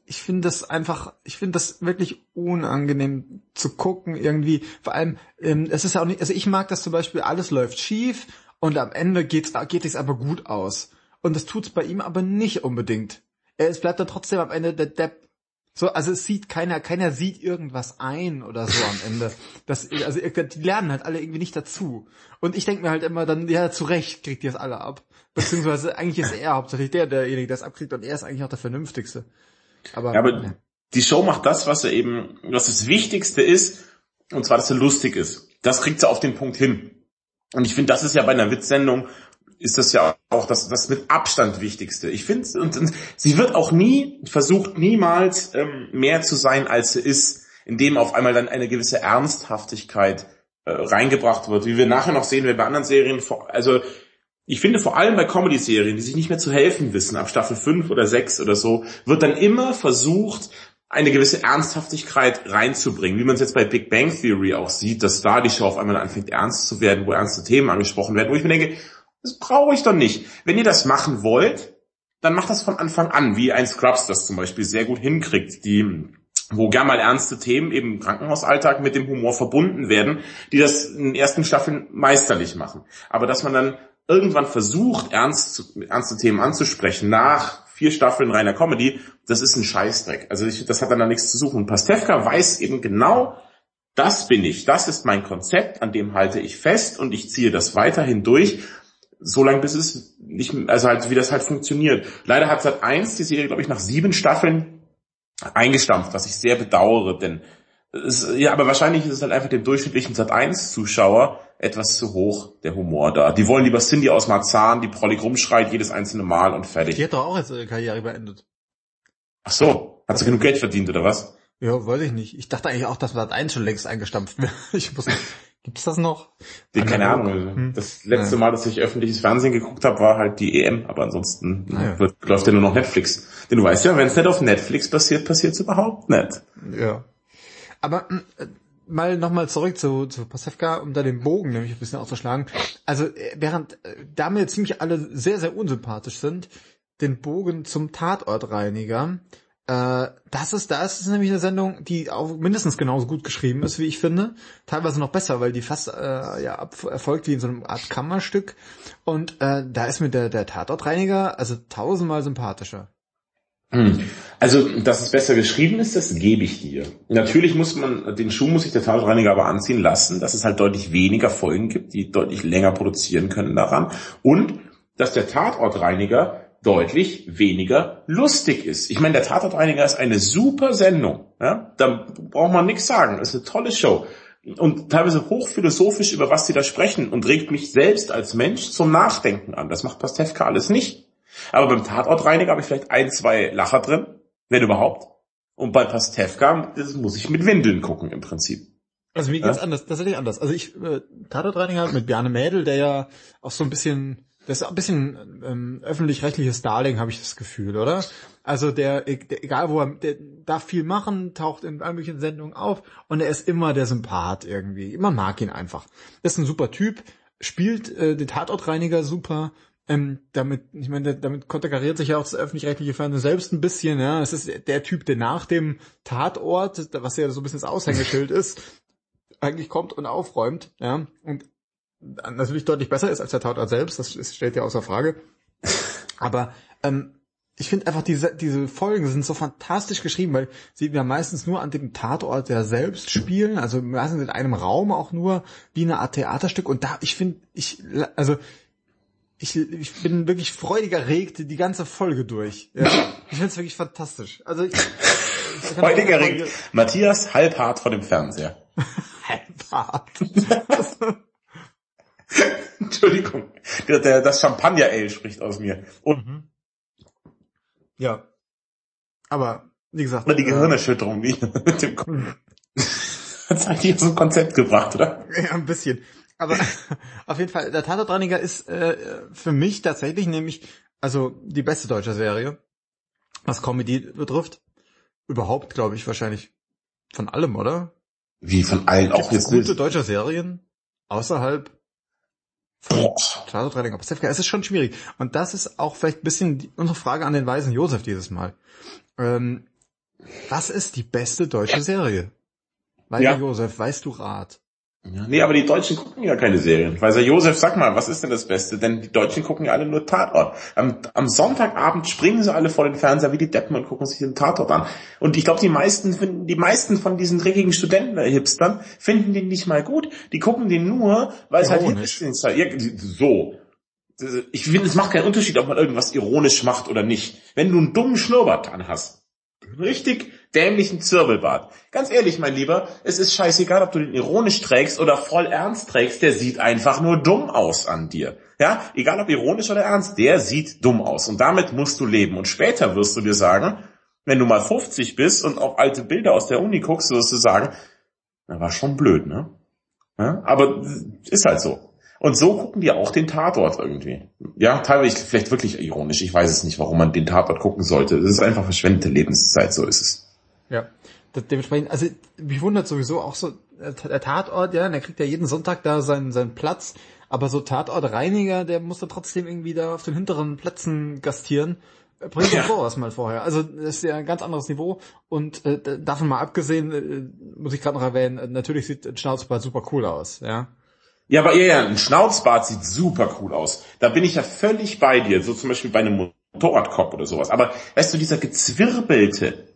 ich finde das einfach, ich finde das wirklich unangenehm zu gucken irgendwie. Vor allem, ähm, es ist ja auch nicht, also ich mag das zum Beispiel, alles läuft schief und am Ende geht's, geht es aber gut aus. Und das tut's bei ihm aber nicht unbedingt. Es bleibt dann trotzdem am Ende der Depp. So, also es sieht keiner, keiner sieht irgendwas ein oder so am Ende. Das, also die lernen halt alle irgendwie nicht dazu. Und ich denke mir halt immer dann, ja, zu Recht kriegt ihr es alle ab. Beziehungsweise eigentlich ist er hauptsächlich der, derjenige, der es abkriegt und er ist eigentlich auch der Vernünftigste. Aber, ja, aber die Show macht das, was er eben, was das Wichtigste ist, und zwar, dass er lustig ist. Das kriegt sie auf den Punkt hin. Und ich finde, das ist ja bei einer Witzsendung, ist das ja auch das, das mit Abstand Wichtigste. Ich finde, und, und sie wird auch nie, versucht niemals ähm, mehr zu sein, als sie ist, indem auf einmal dann eine gewisse Ernsthaftigkeit äh, reingebracht wird, wie wir nachher noch sehen, wenn bei anderen Serien, also ich finde vor allem bei Comedy-Serien, die sich nicht mehr zu helfen wissen, ab Staffel 5 oder 6 oder so, wird dann immer versucht, eine gewisse Ernsthaftigkeit reinzubringen, wie man es jetzt bei Big Bang Theory auch sieht, dass da die Show auf einmal anfängt ernst zu werden, wo ernste Themen angesprochen werden, wo ich mir denke, das brauche ich doch nicht. Wenn ihr das machen wollt, dann macht das von Anfang an, wie ein Scrubs das zum Beispiel sehr gut hinkriegt, die wo gern mal ernste Themen eben im Krankenhausalltag mit dem Humor verbunden werden, die das in den ersten Staffeln meisterlich machen. Aber dass man dann irgendwann versucht, ernst, ernste Themen anzusprechen, nach vier Staffeln reiner Comedy, das ist ein Scheißdreck. Also ich, das hat dann da nichts zu suchen. Und Pastewka weiß eben genau, das bin ich, das ist mein Konzept, an dem halte ich fest und ich ziehe das weiterhin durch, solange bis es nicht, also halt, wie das halt funktioniert. Leider hat Sat 1 die Serie, glaube ich, nach sieben Staffeln eingestampft, was ich sehr bedauere, denn es, ja, aber wahrscheinlich ist es halt einfach dem durchschnittlichen Sat 1 Zuschauer etwas zu hoch, der Humor da. Die wollen lieber Cindy aus Marzahn, die prollig rumschreit jedes einzelne Mal und fertig. Die hat doch auch jetzt ihre Karriere beendet. Ach so, hat sie genug Geld verdient oder was? Ja, weiß ich nicht. Ich dachte eigentlich auch, dass Sat 1 schon längst eingestampft wäre. Ich muss, gibt's das noch? Die, keine. Ahnung. Hm. Das letzte Mal, dass ich öffentliches Fernsehen geguckt habe, war halt die EM, aber ansonsten Ah, ja. wird, läuft ja nur noch Netflix. Denn du weißt ja, wenn es nicht auf Netflix passiert, passiert es überhaupt nicht. Ja. Aber äh, mal nochmal zurück zu, zu Pasewka, um da den Bogen nämlich ein bisschen auszuschlagen. Also äh, während äh, da mir ziemlich alle sehr, sehr unsympathisch sind, den Bogen zum Tatortreiniger, äh, das ist, da ist es nämlich eine Sendung, die auch mindestens genauso gut geschrieben ist, wie ich finde. Teilweise noch besser, weil die fast äh, ja, erfolgt wie in so einem Art Kammerstück. Und äh, da ist mir der, der Tatortreiniger also tausendmal sympathischer. Hm. Also, dass es besser geschrieben ist, das gebe ich dir. Natürlich muss man, den Schuh muss sich der Tatortreiniger aber anziehen lassen, dass es halt deutlich weniger Folgen gibt, die deutlich länger produzieren können daran. Und, dass der Tatortreiniger deutlich weniger lustig ist. Ich meine, der Tatortreiniger ist eine super Sendung. Ja? Da braucht man nichts sagen. Das ist eine tolle Show. Und teilweise hochphilosophisch, über was sie da sprechen und regt mich selbst als Mensch zum Nachdenken an. Das macht Pastewka alles nicht. Aber beim Tatortreiniger habe ich vielleicht ein, zwei Lacher drin, wenn überhaupt. Und bei Pastewka das muss ich mit Windeln gucken im Prinzip. Also mir geht's anders, tatsächlich anders. Also ich, äh, Tatortreiniger mit Bjarne Mädel, der ja auch so ein bisschen, der ist auch ein bisschen ähm, öffentlich-rechtliches Darling, habe ich das Gefühl, oder? Also der, der, egal wo er, der darf viel machen, taucht in allen möglichen Sendungen auf und er ist immer der Sympath irgendwie. Man mag ihn einfach. ist ein super Typ, spielt äh, den Tatortreiniger super. Ähm, damit, ich meine, damit konterkariert sich ja auch das öffentlich-rechtliche Fernsehen selbst ein bisschen, ja. Es ist der Typ, der nach dem Tatort, was ja so ein bisschen das Aushängeschild ist, eigentlich kommt und aufräumt, ja. Und natürlich deutlich besser ist als der Tatort selbst, das steht ja außer Frage. Aber ähm, ich finde einfach diese, diese Folgen sind so fantastisch geschrieben, weil sie ja meistens nur an dem Tatort ja selbst spielen, also meistens in einem Raum auch nur wie eine Art Theaterstück und da, ich finde, ich, also ich, ich bin wirklich freudig erregt die ganze Folge durch. Ja. Ich finde es wirklich fantastisch. Also ich, ich Freudig erregt. Matthias halbhart vor dem Fernseher. Halbhart. Entschuldigung. Der, der, das Champagner-Ale spricht aus mir. Und Mhm. Ja. Aber, wie gesagt. oder die äh, Gehirnerschütterung, die mit dem Kopf. Hat's eigentlich aus dem Konzept gebracht, oder? Ja, ein bisschen. Aber auf jeden Fall, der Tatortreiniger ist äh, für mich tatsächlich nämlich, also die beste deutsche Serie, was Comedy betrifft. Überhaupt, glaube ich, wahrscheinlich von allem, oder? Wie von allen auch Gibt es jetzt gute deutsche Serien außerhalb Boah. Tatortreiniger Pastewka? Es ist schon schwierig. Und das ist auch vielleicht ein bisschen die, unsere Frage an den weisen Josef dieses Mal. Ähm, was ist die beste deutsche Serie? Weiser Ja. Josef, weißt du Rat? Ja, nee, aber die Deutschen gucken ja keine Serien. Weißer Josef, sag mal, was ist denn das Beste? Denn die Deutschen gucken ja alle nur Tatort. Am, am Sonntagabend springen sie alle vor den Fernseher wie die Deppen und gucken sich den Tatort an. Und ich glaube, die meisten finden, die meisten von diesen dreckigen Studenten-Hipstern finden den nicht mal gut. Die gucken den nur, weil es halt ist. Ja, so. Ich finde, es macht keinen Unterschied, ob man irgendwas ironisch macht oder nicht. Wenn du einen dummen Schnurrbart dran hast, richtig dämlichen Zirbelbart. Ganz ehrlich, mein Lieber, es ist scheißegal, ob du den ironisch trägst oder voll ernst trägst, der sieht einfach nur dumm aus an dir. Ja, egal ob ironisch oder ernst, der sieht dumm aus und damit musst du leben. Und später wirst du dir sagen, wenn du mal 50 bist und auf alte Bilder aus der Uni guckst, wirst du sagen, na, war schon blöd, ne? Ja, aber ist halt so. Und so gucken die auch den Tatort irgendwie. Ja, teilweise vielleicht wirklich ironisch. Ich weiß es nicht, warum man den Tatort gucken sollte. Das ist einfach verschwendete Lebenszeit, so ist es. Ja, das, dementsprechend, also mich wundert sowieso auch so, äh, der Tatort, ja, der kriegt ja jeden Sonntag da seinen, seinen Platz, aber so Tatortreiniger, der muss dann trotzdem irgendwie da auf den hinteren Plätzen gastieren. Äh, Bringt Ja. sowas mal vorher. Also das ist ja ein ganz anderes Niveau und äh, davon mal abgesehen, äh, muss ich gerade noch erwähnen, äh, natürlich sieht ein Schnauzbart super cool aus, ja. Ja, aber ja, ja, ein Schnauzbart sieht super cool aus. Da bin ich ja völlig bei dir, so zum Beispiel bei einem Motorradkopf oder sowas. Aber weißt du, dieser gezwirbelte,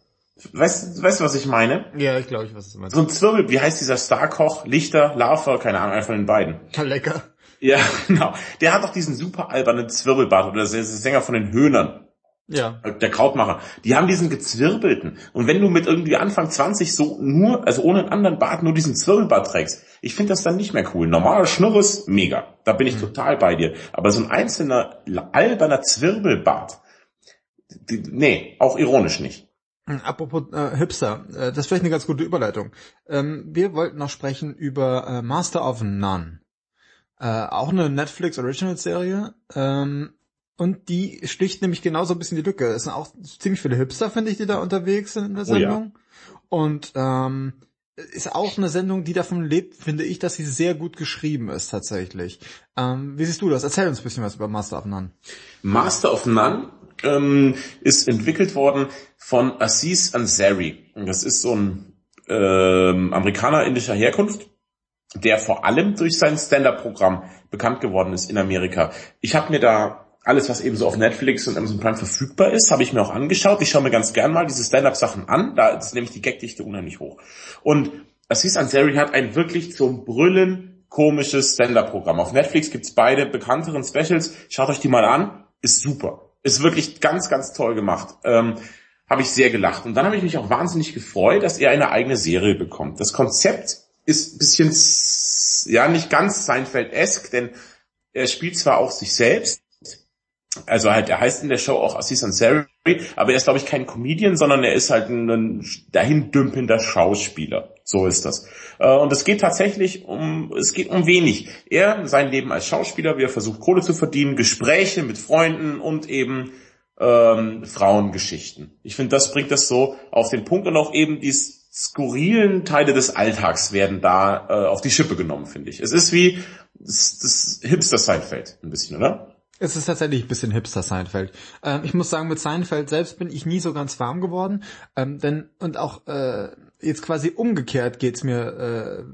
weißt, weißt du, was ich meine? Ja, ich glaube, ich weiß, was du meinst. So ein Zwirbel, wie heißt dieser Starkoch, Lichter, Larver, keine Ahnung, einer von den beiden. Lecker. Ja, genau. Der hat doch diesen super albernen Zwirbelbart oder der Sänger von den Höhnern. Ja. Der Krautmacher. Die haben diesen gezwirbelten. Und wenn du mit irgendwie Anfang 20 so nur, also ohne einen anderen Bart, nur diesen Zwirbelbart trägst, ich finde das dann nicht mehr cool. Normaler Schnurres, mega. Da bin ich mhm. total bei dir. Aber so ein einzelner, alberner Zwirbelbart, die, nee, auch ironisch nicht. Hm, apropos äh, Hipster, äh, das ist vielleicht eine ganz gute Überleitung. Ähm, wir wollten noch sprechen über äh, Master of None. Äh, auch eine Netflix Original Serie. Ähm, und die sticht nämlich genauso ein bisschen die Lücke. Es sind auch ziemlich viele Hipster, finde ich, die da unterwegs sind in der Sendung. Oh ja. Und ähm, ist auch eine Sendung, die davon lebt, finde ich, dass sie sehr gut geschrieben ist tatsächlich. Ähm, wie siehst du das? Erzähl uns ein bisschen was über Master of None. Master of None ähm, ist entwickelt worden von Aziz Ansari. Das ist so ein ähm, Amerikaner indischer Herkunft, der vor allem durch sein Stand-up-Programm bekannt geworden ist in Amerika. Ich habe mir da alles, was eben so auf Netflix und Amazon Prime verfügbar ist, habe ich mir auch angeschaut. Ich schaue mir ganz gern mal diese Stand-up-Sachen an. Da ist nämlich die Gagdichte unheimlich hoch. Und Aziz Ansari hat ein wirklich zum Brüllen komisches Stand-up-Programm. Auf Netflix gibt's beide bekannteren Specials. Schaut euch die mal an. Ist super. Ist wirklich ganz, ganz toll gemacht. Ähm, habe ich sehr gelacht. Und dann habe ich mich auch wahnsinnig gefreut, dass er eine eigene Serie bekommt. Das Konzept ist bisschen, ja, nicht ganz Seinfeld-esque, denn er spielt zwar auch sich selbst, also halt, er heißt in der Show auch Aziz Ansari, aber er ist, glaube ich, kein Comedian, sondern er ist halt ein dahin dümpelnder Schauspieler. So ist das. Äh, und es geht tatsächlich um, es geht um wenig. Er, sein Leben als Schauspieler, wie er versucht, Kohle zu verdienen, Gespräche mit Freunden und eben ähm, Frauengeschichten. Ich finde, das bringt das so auf den Punkt und auch eben die skurrilen Teile des Alltags werden da äh, auf die Schippe genommen, finde ich. Es ist wie das, das Hipster-Seinfeld ein bisschen, oder? Es ist tatsächlich ein bisschen hipster Seinfeld. Ähm, ich muss sagen, mit Seinfeld selbst bin ich nie so ganz warm geworden. Ähm, denn und auch äh, jetzt quasi umgekehrt geht's mir äh,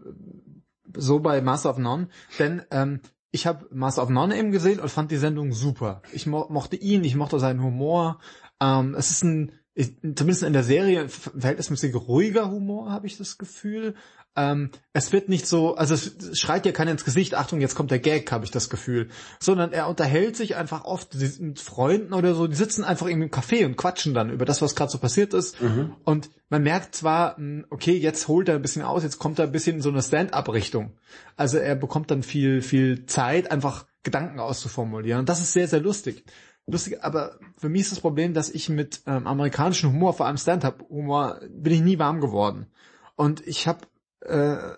so bei Master of None. Denn ähm, ich habe Master of None eben gesehen und fand die Sendung super. Ich mo mochte ihn, ich mochte seinen Humor. Ähm, es ist ein ich, zumindest in der Serie verhältnismäßig ruhiger Humor, habe ich das Gefühl. Ähm, es wird nicht so, also es schreit dir keiner ins Gesicht, Achtung, jetzt kommt der Gag, habe ich das Gefühl. Sondern er unterhält sich einfach oft mit Freunden oder so, die sitzen einfach irgendwie im Café und quatschen dann über das, was gerade so passiert ist. Mhm. Und man merkt zwar, hm, okay, jetzt holt er ein bisschen aus, jetzt kommt er ein bisschen in so eine Stand-up-Richtung. Also er bekommt dann viel, viel Zeit, einfach Gedanken auszuformulieren. Und das ist sehr, sehr lustig. Lustig, aber für mich ist das Problem, dass ich mit ähm, amerikanischem Humor, vor allem Stand-up-Humor, bin ich nie warm geworden. Und ich habe äh,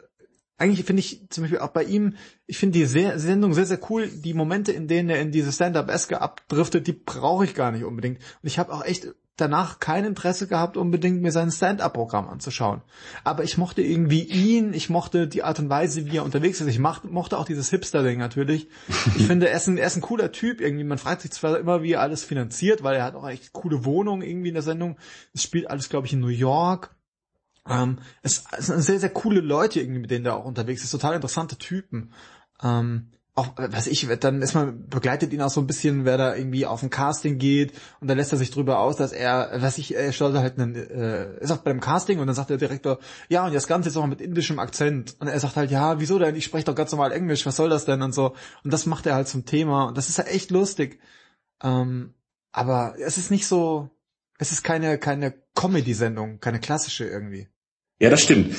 eigentlich finde ich zum Beispiel auch bei ihm, ich finde die sehr, Sendung sehr, sehr cool. Die Momente, in denen er in diese Stand-Up-Eske abdriftet, die brauche ich gar nicht unbedingt. Und ich habe auch echt danach kein Interesse gehabt, unbedingt mir sein Stand-Up-Programm anzuschauen. Aber ich mochte irgendwie ihn, ich mochte die Art und Weise, wie er unterwegs ist. Ich mochte auch dieses Hipster-Ding natürlich. Ich finde, er ist, ein, er ist ein cooler Typ irgendwie. Man fragt sich zwar immer, wie er alles finanziert, weil er hat auch echt coole Wohnungen irgendwie in der Sendung. Es spielt alles, glaube ich, in New York. Ähm, es, es sind sehr, sehr coole Leute irgendwie, mit denen der auch unterwegs ist, total interessante Typen. Ähm, auch, was ich, dann ist man, begleitet ihn auch so ein bisschen, wer da irgendwie auf ein Casting geht und dann lässt er sich drüber aus, dass er, was ich, er stellt halt einen, äh, ist auch beim Casting und dann sagt der Direktor, ja, und das Ganze ist auch mit indischem Akzent. Und er sagt halt, ja, wieso denn? Ich spreche doch ganz normal Englisch, was soll das denn? Und so. Und das macht er halt zum Thema. Und das ist halt echt lustig. Ähm, aber es ist nicht so, es ist keine, keine Comedy-Sendung, keine klassische irgendwie. Ja, das stimmt.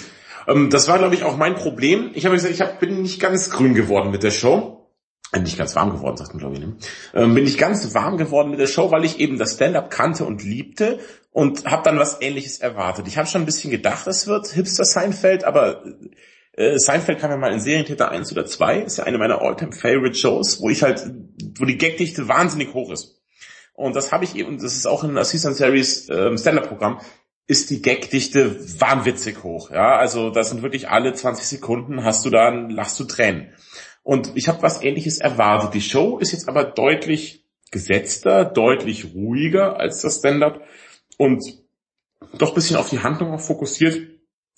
Ähm, das war, glaube ich, auch mein Problem. Ich habe gesagt, ich hab, bin nicht ganz grün geworden mit der Show. Äh, nicht ganz warm geworden, sagt man, glaube ich. Ne? Ähm, bin ich ganz warm geworden mit der Show, weil ich eben das Stand-up kannte und liebte und habe dann was Ähnliches erwartet. Ich habe schon ein bisschen gedacht, es wird Hipster Seinfeld, aber äh, Seinfeld kam ja mal in Serientäter 1 oder 2. Ist ja eine meiner Alltime favorite Shows, wo ich halt, wo die Gagdichte wahnsinnig hoch ist. Und das habe ich eben, das ist auch in Aziz Series ähm, Stand-up-Programm, ist die Gagdichte wahnwitzig hoch. Ja, also das sind wirklich alle 20 Sekunden hast du da, lachst du Tränen. Und ich habe was ähnliches erwartet. Die Show ist jetzt aber deutlich gesetzter, deutlich ruhiger als das Stand-up und doch bisschen auf die Handlung auch fokussiert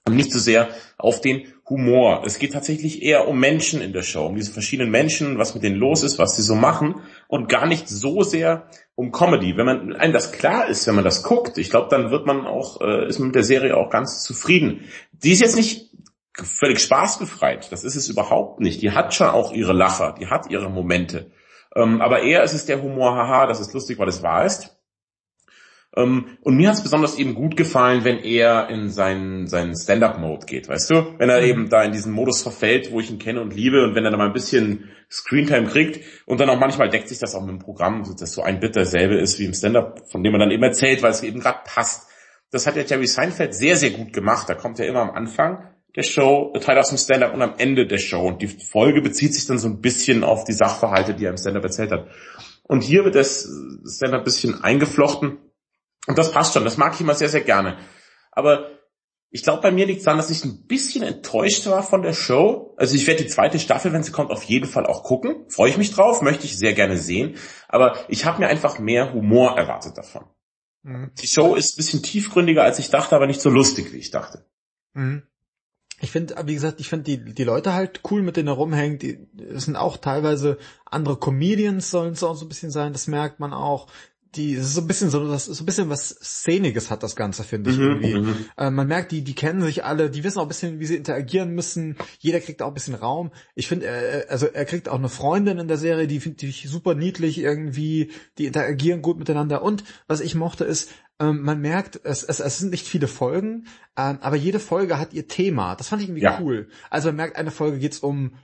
und nicht so sehr auf den Humor. Es geht tatsächlich eher um Menschen in der Show, um diese verschiedenen Menschen, was mit denen los ist, was sie so machen und gar nicht so sehr um Comedy. Wenn man einem das klar ist, wenn man das guckt, ich glaube, dann wird man auch, äh, ist man mit der Serie auch ganz zufrieden. Die ist jetzt nicht völlig spaßbefreit, das ist es überhaupt nicht. Die hat schon auch ihre Lacher, die hat ihre Momente. Ähm, aber eher ist es der Humor, haha, das ist lustig, weil es wahr ist. Ähm, und mir hat es besonders eben gut gefallen, wenn er in seinen, seinen Stand-Up-Mode geht, weißt du? Wenn er mhm. eben da in diesen Modus verfällt, wo ich ihn kenne und liebe und wenn er dann mal ein bisschen Screentime kriegt und dann auch manchmal deckt sich das auch mit dem Programm, dass so ein Bit derselbe ist wie im Stand-Up, von dem man dann eben erzählt, weil es eben gerade passt. Das hat ja Jerry Seinfeld sehr, sehr gut gemacht. Da kommt ja immer am Anfang der Show, Teil aus dem Stand-Up und am Ende der Show. Und die Folge bezieht sich dann so ein bisschen auf die Sachverhalte, die er im Stand-Up erzählt hat. Und hier wird das Stand-Up ein bisschen eingeflochten und das passt schon, das mag ich immer sehr, sehr gerne. Aber ich glaube, bei mir liegt es daran, dass ich ein bisschen enttäuscht war von der Show. Also ich werde die zweite Staffel, wenn sie kommt, auf jeden Fall auch gucken. Freue ich mich drauf, möchte ich sehr gerne sehen. Aber ich habe mir einfach mehr Humor erwartet davon. Mhm. Die Show ist ein bisschen tiefgründiger, als ich dachte, aber nicht so lustig, wie ich dachte. Mhm. Ich finde, wie gesagt, ich finde die, die Leute halt cool, mit denen er rumhängt. Die, sind auch teilweise andere Comedians sollen es auch so ein bisschen sein, das merkt man auch die so ein bisschen so das ist so ein bisschen was Szeniges hat das Ganze finde ich mhm, irgendwie. Mhm. Äh, man merkt, die die kennen sich alle, die wissen auch ein bisschen, wie sie interagieren müssen. Jeder kriegt auch ein bisschen Raum. Ich finde, äh, also er kriegt auch eine Freundin in der Serie, die finde ich super niedlich irgendwie. Die interagieren gut miteinander. Und was ich mochte ist, ähm, man merkt, es, es, es sind nicht viele Folgen, ähm, aber jede Folge hat ihr Thema. Das fand ich irgendwie ja. cool. Also man merkt, eine Folge geht's um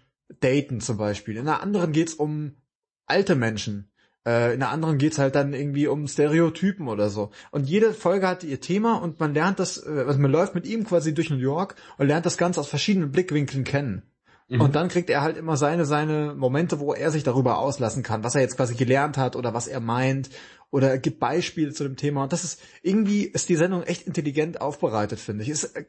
Daten zum Beispiel, in einer anderen geht's um alte Menschen. Äh, in der anderen geht's halt dann irgendwie um Stereotypen oder so. Und jede Folge hat ihr Thema und man lernt das, äh, also man läuft mit ihm quasi durch New York und lernt das Ganze aus verschiedenen Blickwinkeln kennen. Mhm. Und dann kriegt er halt immer seine, seine Momente, wo er sich darüber auslassen kann, was er jetzt quasi gelernt hat oder was er meint oder er gibt Beispiele zu dem Thema. Und das ist, irgendwie ist die Sendung echt intelligent aufbereitet, finde ich. Ist, äh,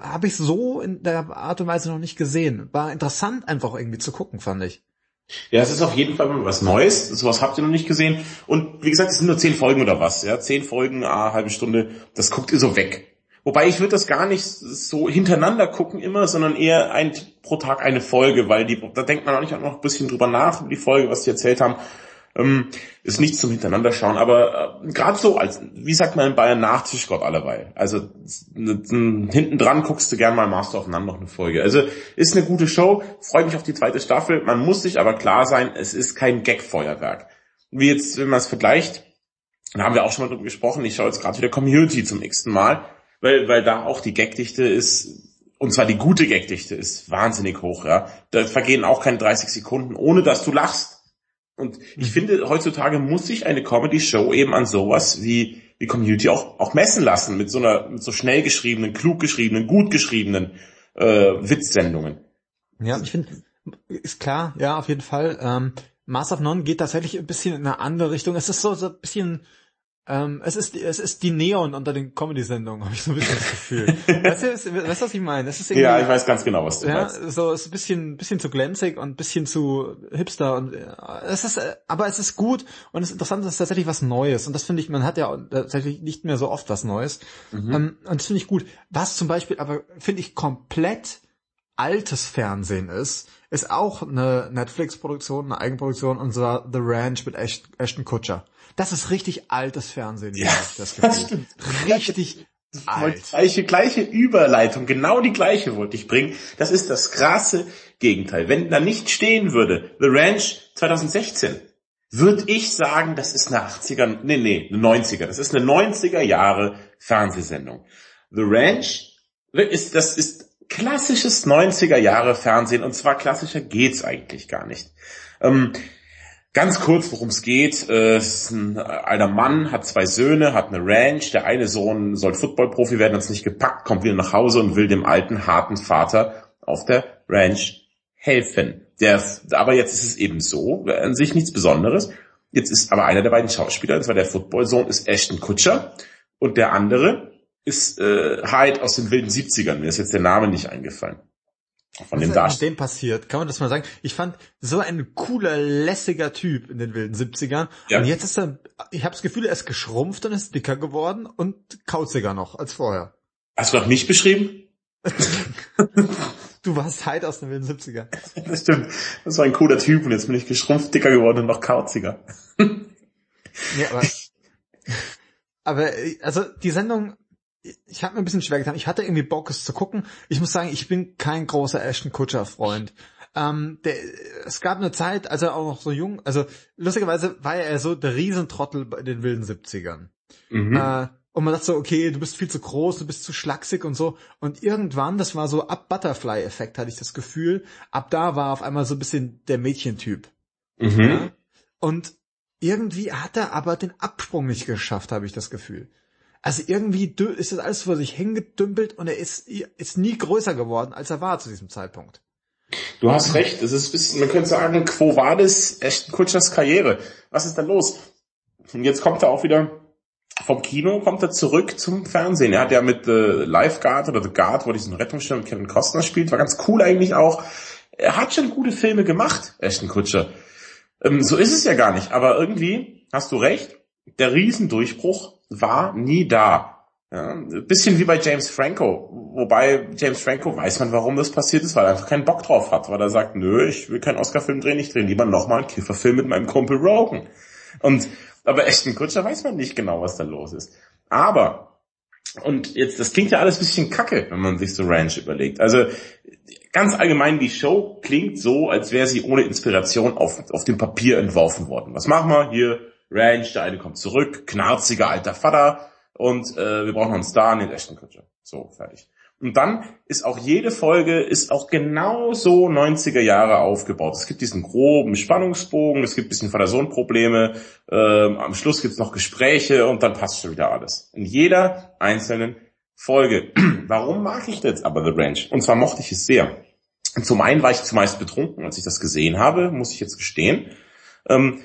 habe ich so in der Art und Weise noch nicht gesehen. War interessant einfach irgendwie zu gucken, fand ich. Ja, es ist auf jeden Fall was Neues. Sowas habt ihr noch nicht gesehen. Und wie gesagt, es sind nur zehn Folgen oder was. Ja, zehn Folgen, eine halbe Stunde. Das guckt ihr so weg. Wobei ich würde das gar nicht so hintereinander gucken immer, sondern eher ein, pro Tag eine Folge, weil die, da denkt man auch nicht auch noch ein bisschen drüber nach, über die Folge, was die erzählt haben. Ähm, ist nichts zum Hintereinander aber äh, gerade so als, wie sagt man in Bayern, Nachtischgott allerweil. Also hinten dran guckst du gern mal Master of None noch eine Folge. Also ist eine gute Show, freue mich auf die zweite Staffel. Man muss sich aber klar sein, es ist kein Gag-Feuerwerk. Wie jetzt, wenn man es vergleicht, da haben wir auch schon mal drüber gesprochen, ich schaue jetzt gerade wieder Community zum nächsten Mal, weil, weil da auch die Gagdichte ist, und zwar die gute Gagdichte ist wahnsinnig hoch, ja. Da vergehen auch keine 30 Sekunden, ohne dass du lachst. Und ich mhm. finde, heutzutage muss sich eine Comedy-Show eben an sowas wie, wie Community auch, auch messen lassen, mit so einer, mit so schnell geschriebenen, klug geschriebenen, gut geschriebenen äh, Witzsendungen. Ja, ich finde, ist klar, ja, auf jeden Fall. Ähm, Mass of None geht tatsächlich ein bisschen in eine andere Richtung. Es ist so, so ein bisschen ähm, es ist es ist die Neon unter den Comedy-Sendungen, habe ich so ein bisschen das Gefühl. weißt, du, weißt du, was ich meine? Es ist irgendwie, ja, ich weiß ganz genau, was du ja, meinst. So, es ist ein bisschen, bisschen zu glänzig und ein bisschen zu hipster und äh, es ist, aber es ist gut und es ist interessant, es ist tatsächlich was Neues und das finde ich, man hat ja tatsächlich nicht mehr so oft was Neues mhm. ähm, und das finde ich gut. Was zum Beispiel aber finde ich komplett altes Fernsehen ist, ist auch eine Netflix-Produktion, eine Eigenproduktion und zwar The Ranch mit Ashton Kutcher. Das ist richtig altes Fernsehen. Ja, das, das stimmt. Richtig alt. Gleiche, gleiche Überleitung, genau die gleiche wollte ich bringen. Das ist das krasse Gegenteil. Wenn da nicht stehen würde, The Ranch 2016, würde ich sagen, das ist eine 80er, nee, nee, eine 90er. Das ist eine 90er Jahre Fernsehsendung. The Ranch ist, das ist klassisches 90er Jahre Fernsehen und zwar klassischer geht's eigentlich gar nicht. Ähm, Ganz kurz, worum es geht. Äh, ist ein alter Mann, hat zwei Söhne, hat eine Ranch. Der eine Sohn soll Footballprofi werden, hat es nicht gepackt, kommt wieder nach Hause und will dem alten, harten Vater auf der Ranch helfen. Der, aber jetzt ist es eben so, an sich nichts Besonderes. Jetzt ist aber einer der beiden Schauspieler, und zwar der Footballsohn, ist Ashton Kutscher und der andere ist äh, Hyde aus den wilden 70ern. Mir ist jetzt der Name nicht eingefallen von dem Was ist dem passiert? Kann man das mal sagen? Ich fand so ein cooler, lässiger Typ in den wilden 70ern. Ja. Und jetzt ist er, ich habe das Gefühl, er ist geschrumpft und ist dicker geworden und kauziger noch als vorher. Hast du noch mich beschrieben? du warst halt aus den wilden 70ern. Das stimmt. Das war ein cooler Typ und jetzt bin ich geschrumpft, dicker geworden und noch kauziger. ja, aber, aber also die Sendung ich habe mir ein bisschen schwer getan. Ich hatte irgendwie Bock, es zu gucken. Ich muss sagen, ich bin kein großer Ashton Kutscher Freund. ähm, der, es gab eine Zeit, als er auch noch so jung, also lustigerweise war er so der Riesentrottel bei den wilden 70ern. Mhm. Äh, und man dachte so, okay, du bist viel zu groß, du bist zu schlaksig und so. Und irgendwann, das war so ab Butterfly-Effekt, hatte ich das Gefühl, ab da war auf einmal so ein bisschen der Mädchentyp. Mhm. Ja? Und irgendwie hat er aber den Absprung nicht geschafft, habe ich das Gefühl. Also irgendwie ist das alles vor sich hingedümpelt und er ist, ist nie größer geworden, als er war zu diesem Zeitpunkt. Du hast recht, es ist bisschen, man könnte sagen, Quo Vadis, Ashton Kutschers Karriere. Was ist da los? Und jetzt kommt er auch wieder vom Kino, kommt er zurück zum Fernsehen. Er hat ja mit The Lifeguard oder The Guard, wo diesen Rettungsschirm mit Kevin Costner spielt, war ganz cool eigentlich auch. Er hat schon gute Filme gemacht, Ashton Kutscher. Ähm, so ist es ja gar nicht, aber irgendwie, hast du recht, der Riesendurchbruch war nie da. Ja, ein bisschen wie bei James Franco. Wobei James Franco weiß man, warum das passiert ist, weil er einfach keinen Bock drauf hat, weil er sagt, nö, ich will keinen Oscar-Film drehen, ich drehe lieber nochmal einen Kifferfilm mit meinem Kumpel Rogan. Und, aber Ashton Kutscher weiß man nicht genau, was da los ist. Aber, und jetzt, das klingt ja alles ein bisschen kacke, wenn man sich so Ranch überlegt. Also, ganz allgemein, die Show klingt so, als wäre sie ohne Inspiration auf, auf dem Papier entworfen worden. Was machen wir? Hier, Ranch, der eine kommt zurück, knarziger alter Vater und äh, wir brauchen noch einen Star, den Ashton Kutcher. So, fertig. Und dann ist auch jede Folge ist auch genau so 90er Jahre aufgebaut. Es gibt diesen groben Spannungsbogen, es gibt ein bisschen Vater-Sohn-Probleme, ähm, am Schluss gibt's noch Gespräche und dann passt schon wieder alles. In jeder einzelnen Folge. Warum mag ich jetzt aber The Ranch? Und zwar mochte ich es sehr. Zum einen war ich zumeist betrunken, als ich das gesehen habe, muss ich jetzt gestehen. Ähm,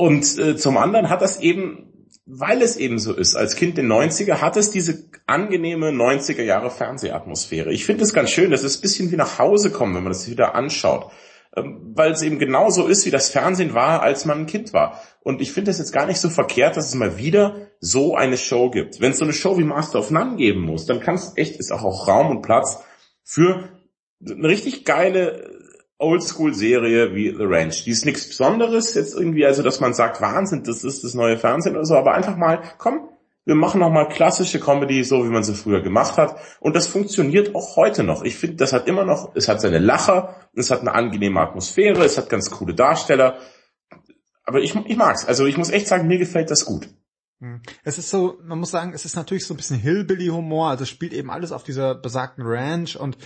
und äh, zum anderen hat das eben, weil es eben so ist, als Kind der 90er hat es diese angenehme 90er Jahre Fernsehatmosphäre. Ich finde es ganz schön, das ist ein bisschen wie nach Hause kommen, wenn man das wieder anschaut. Ähm, weil es eben genauso ist, wie das Fernsehen war, als man ein Kind war. Und ich finde es jetzt gar nicht so verkehrt, dass es mal wieder so eine Show gibt. Wenn es so eine Show wie Master of None geben muss, dann kann es echt, ist auch, auch Raum und Platz für eine richtig geile Oldschool-Serie wie The Ranch. Die ist nichts Besonderes jetzt irgendwie, also dass man sagt, Wahnsinn, das ist das neue Fernsehen oder so, aber einfach mal, komm, wir machen noch mal klassische Comedy, so wie man sie früher gemacht hat. Und das funktioniert auch heute noch. Ich finde, das hat immer noch, es hat seine Lacher, es hat eine angenehme Atmosphäre, es hat ganz coole Darsteller. Aber ich, ich mag's. Also ich muss echt sagen, mir gefällt das gut. Hm. Es ist so, man muss sagen, es ist natürlich so ein bisschen Hillbilly-Humor, also spielt eben alles auf dieser besagten Ranch und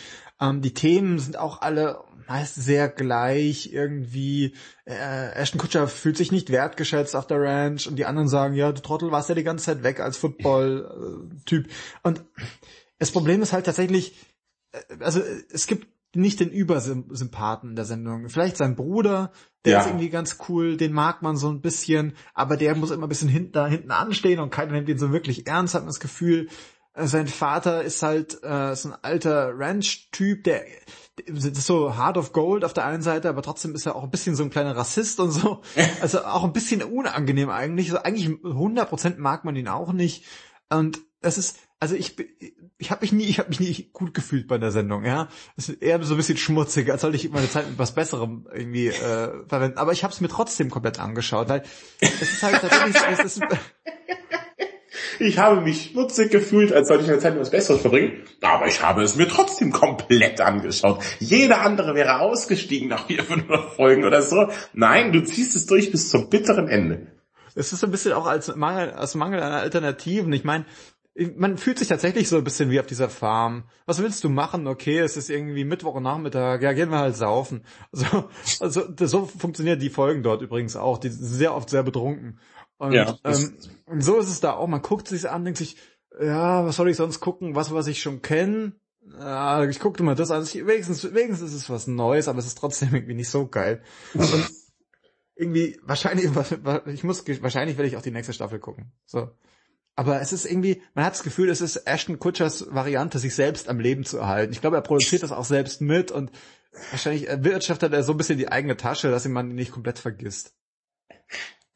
ähm, die Themen sind auch alle meist sehr gleich irgendwie. Äh, Ashton Kutcher fühlt sich nicht wertgeschätzt auf der Ranch und die anderen sagen, ja, du Trottel warst ja die ganze Zeit weg als Football-Typ. Und das Problem ist halt tatsächlich, äh, also es gibt nicht den Übersympathen in der Sendung. Vielleicht sein Bruder, der ja. ist irgendwie ganz cool, den mag man so ein bisschen, aber der muss immer ein bisschen hinten, da hinten anstehen und keiner nimmt ihn so wirklich ernst, hat man das Gefühl. Äh, sein Vater ist halt äh, so ein alter Ranch-Typ, der das ist so hard of gold auf der einen Seite, aber trotzdem ist er auch ein bisschen so ein kleiner Rassist und so. Also auch ein bisschen unangenehm eigentlich. So eigentlich 100% mag man ihn auch nicht. Und es ist, also ich, ich habe mich nie, ich habe mich nie gut gefühlt bei der Sendung, ja. Es ist eher so ein bisschen schmutzig, als sollte ich meine Zeit mit was Besserem irgendwie äh, verwenden. Aber ich habe es mir trotzdem komplett angeschaut, weil es ist halt tatsächlich, es ist, ich habe mich schmutzig gefühlt, als sollte ich meine Zeit mit was Besseres verbringen. Aber ich habe es mir trotzdem komplett angeschaut. Jeder andere wäre ausgestiegen nach vier, fünf Folgen oder so. Nein, du ziehst es durch bis zum bitteren Ende. Es ist ein bisschen auch als Mangel, als Mangel an Alternativen. Ich meine, man fühlt sich tatsächlich so ein bisschen wie auf dieser Farm. Was willst du machen? Okay, es ist irgendwie Mittwochnachmittag, ja, gehen wir halt saufen. Also, also so funktionieren die Folgen dort übrigens auch. Die sind sehr oft sehr betrunken. Und, ja, ähm, und so ist es da auch. Man guckt sich an, denkt sich, ja, was soll ich sonst gucken? Was, was ich schon kenne? Ja, ich guckte mal das an. Ich, wenigstens, wenigstens ist es was Neues, aber es ist trotzdem irgendwie nicht so geil. Und irgendwie, wahrscheinlich, ich muss, wahrscheinlich werde ich auch die nächste Staffel gucken. So. Aber es ist irgendwie, man hat das Gefühl, es ist Ashton Kutchers Variante, sich selbst am Leben zu erhalten. Ich glaube, er produziert das auch selbst mit und wahrscheinlich wirtschaftet er so ein bisschen die eigene Tasche, dass ihn man nicht komplett vergisst.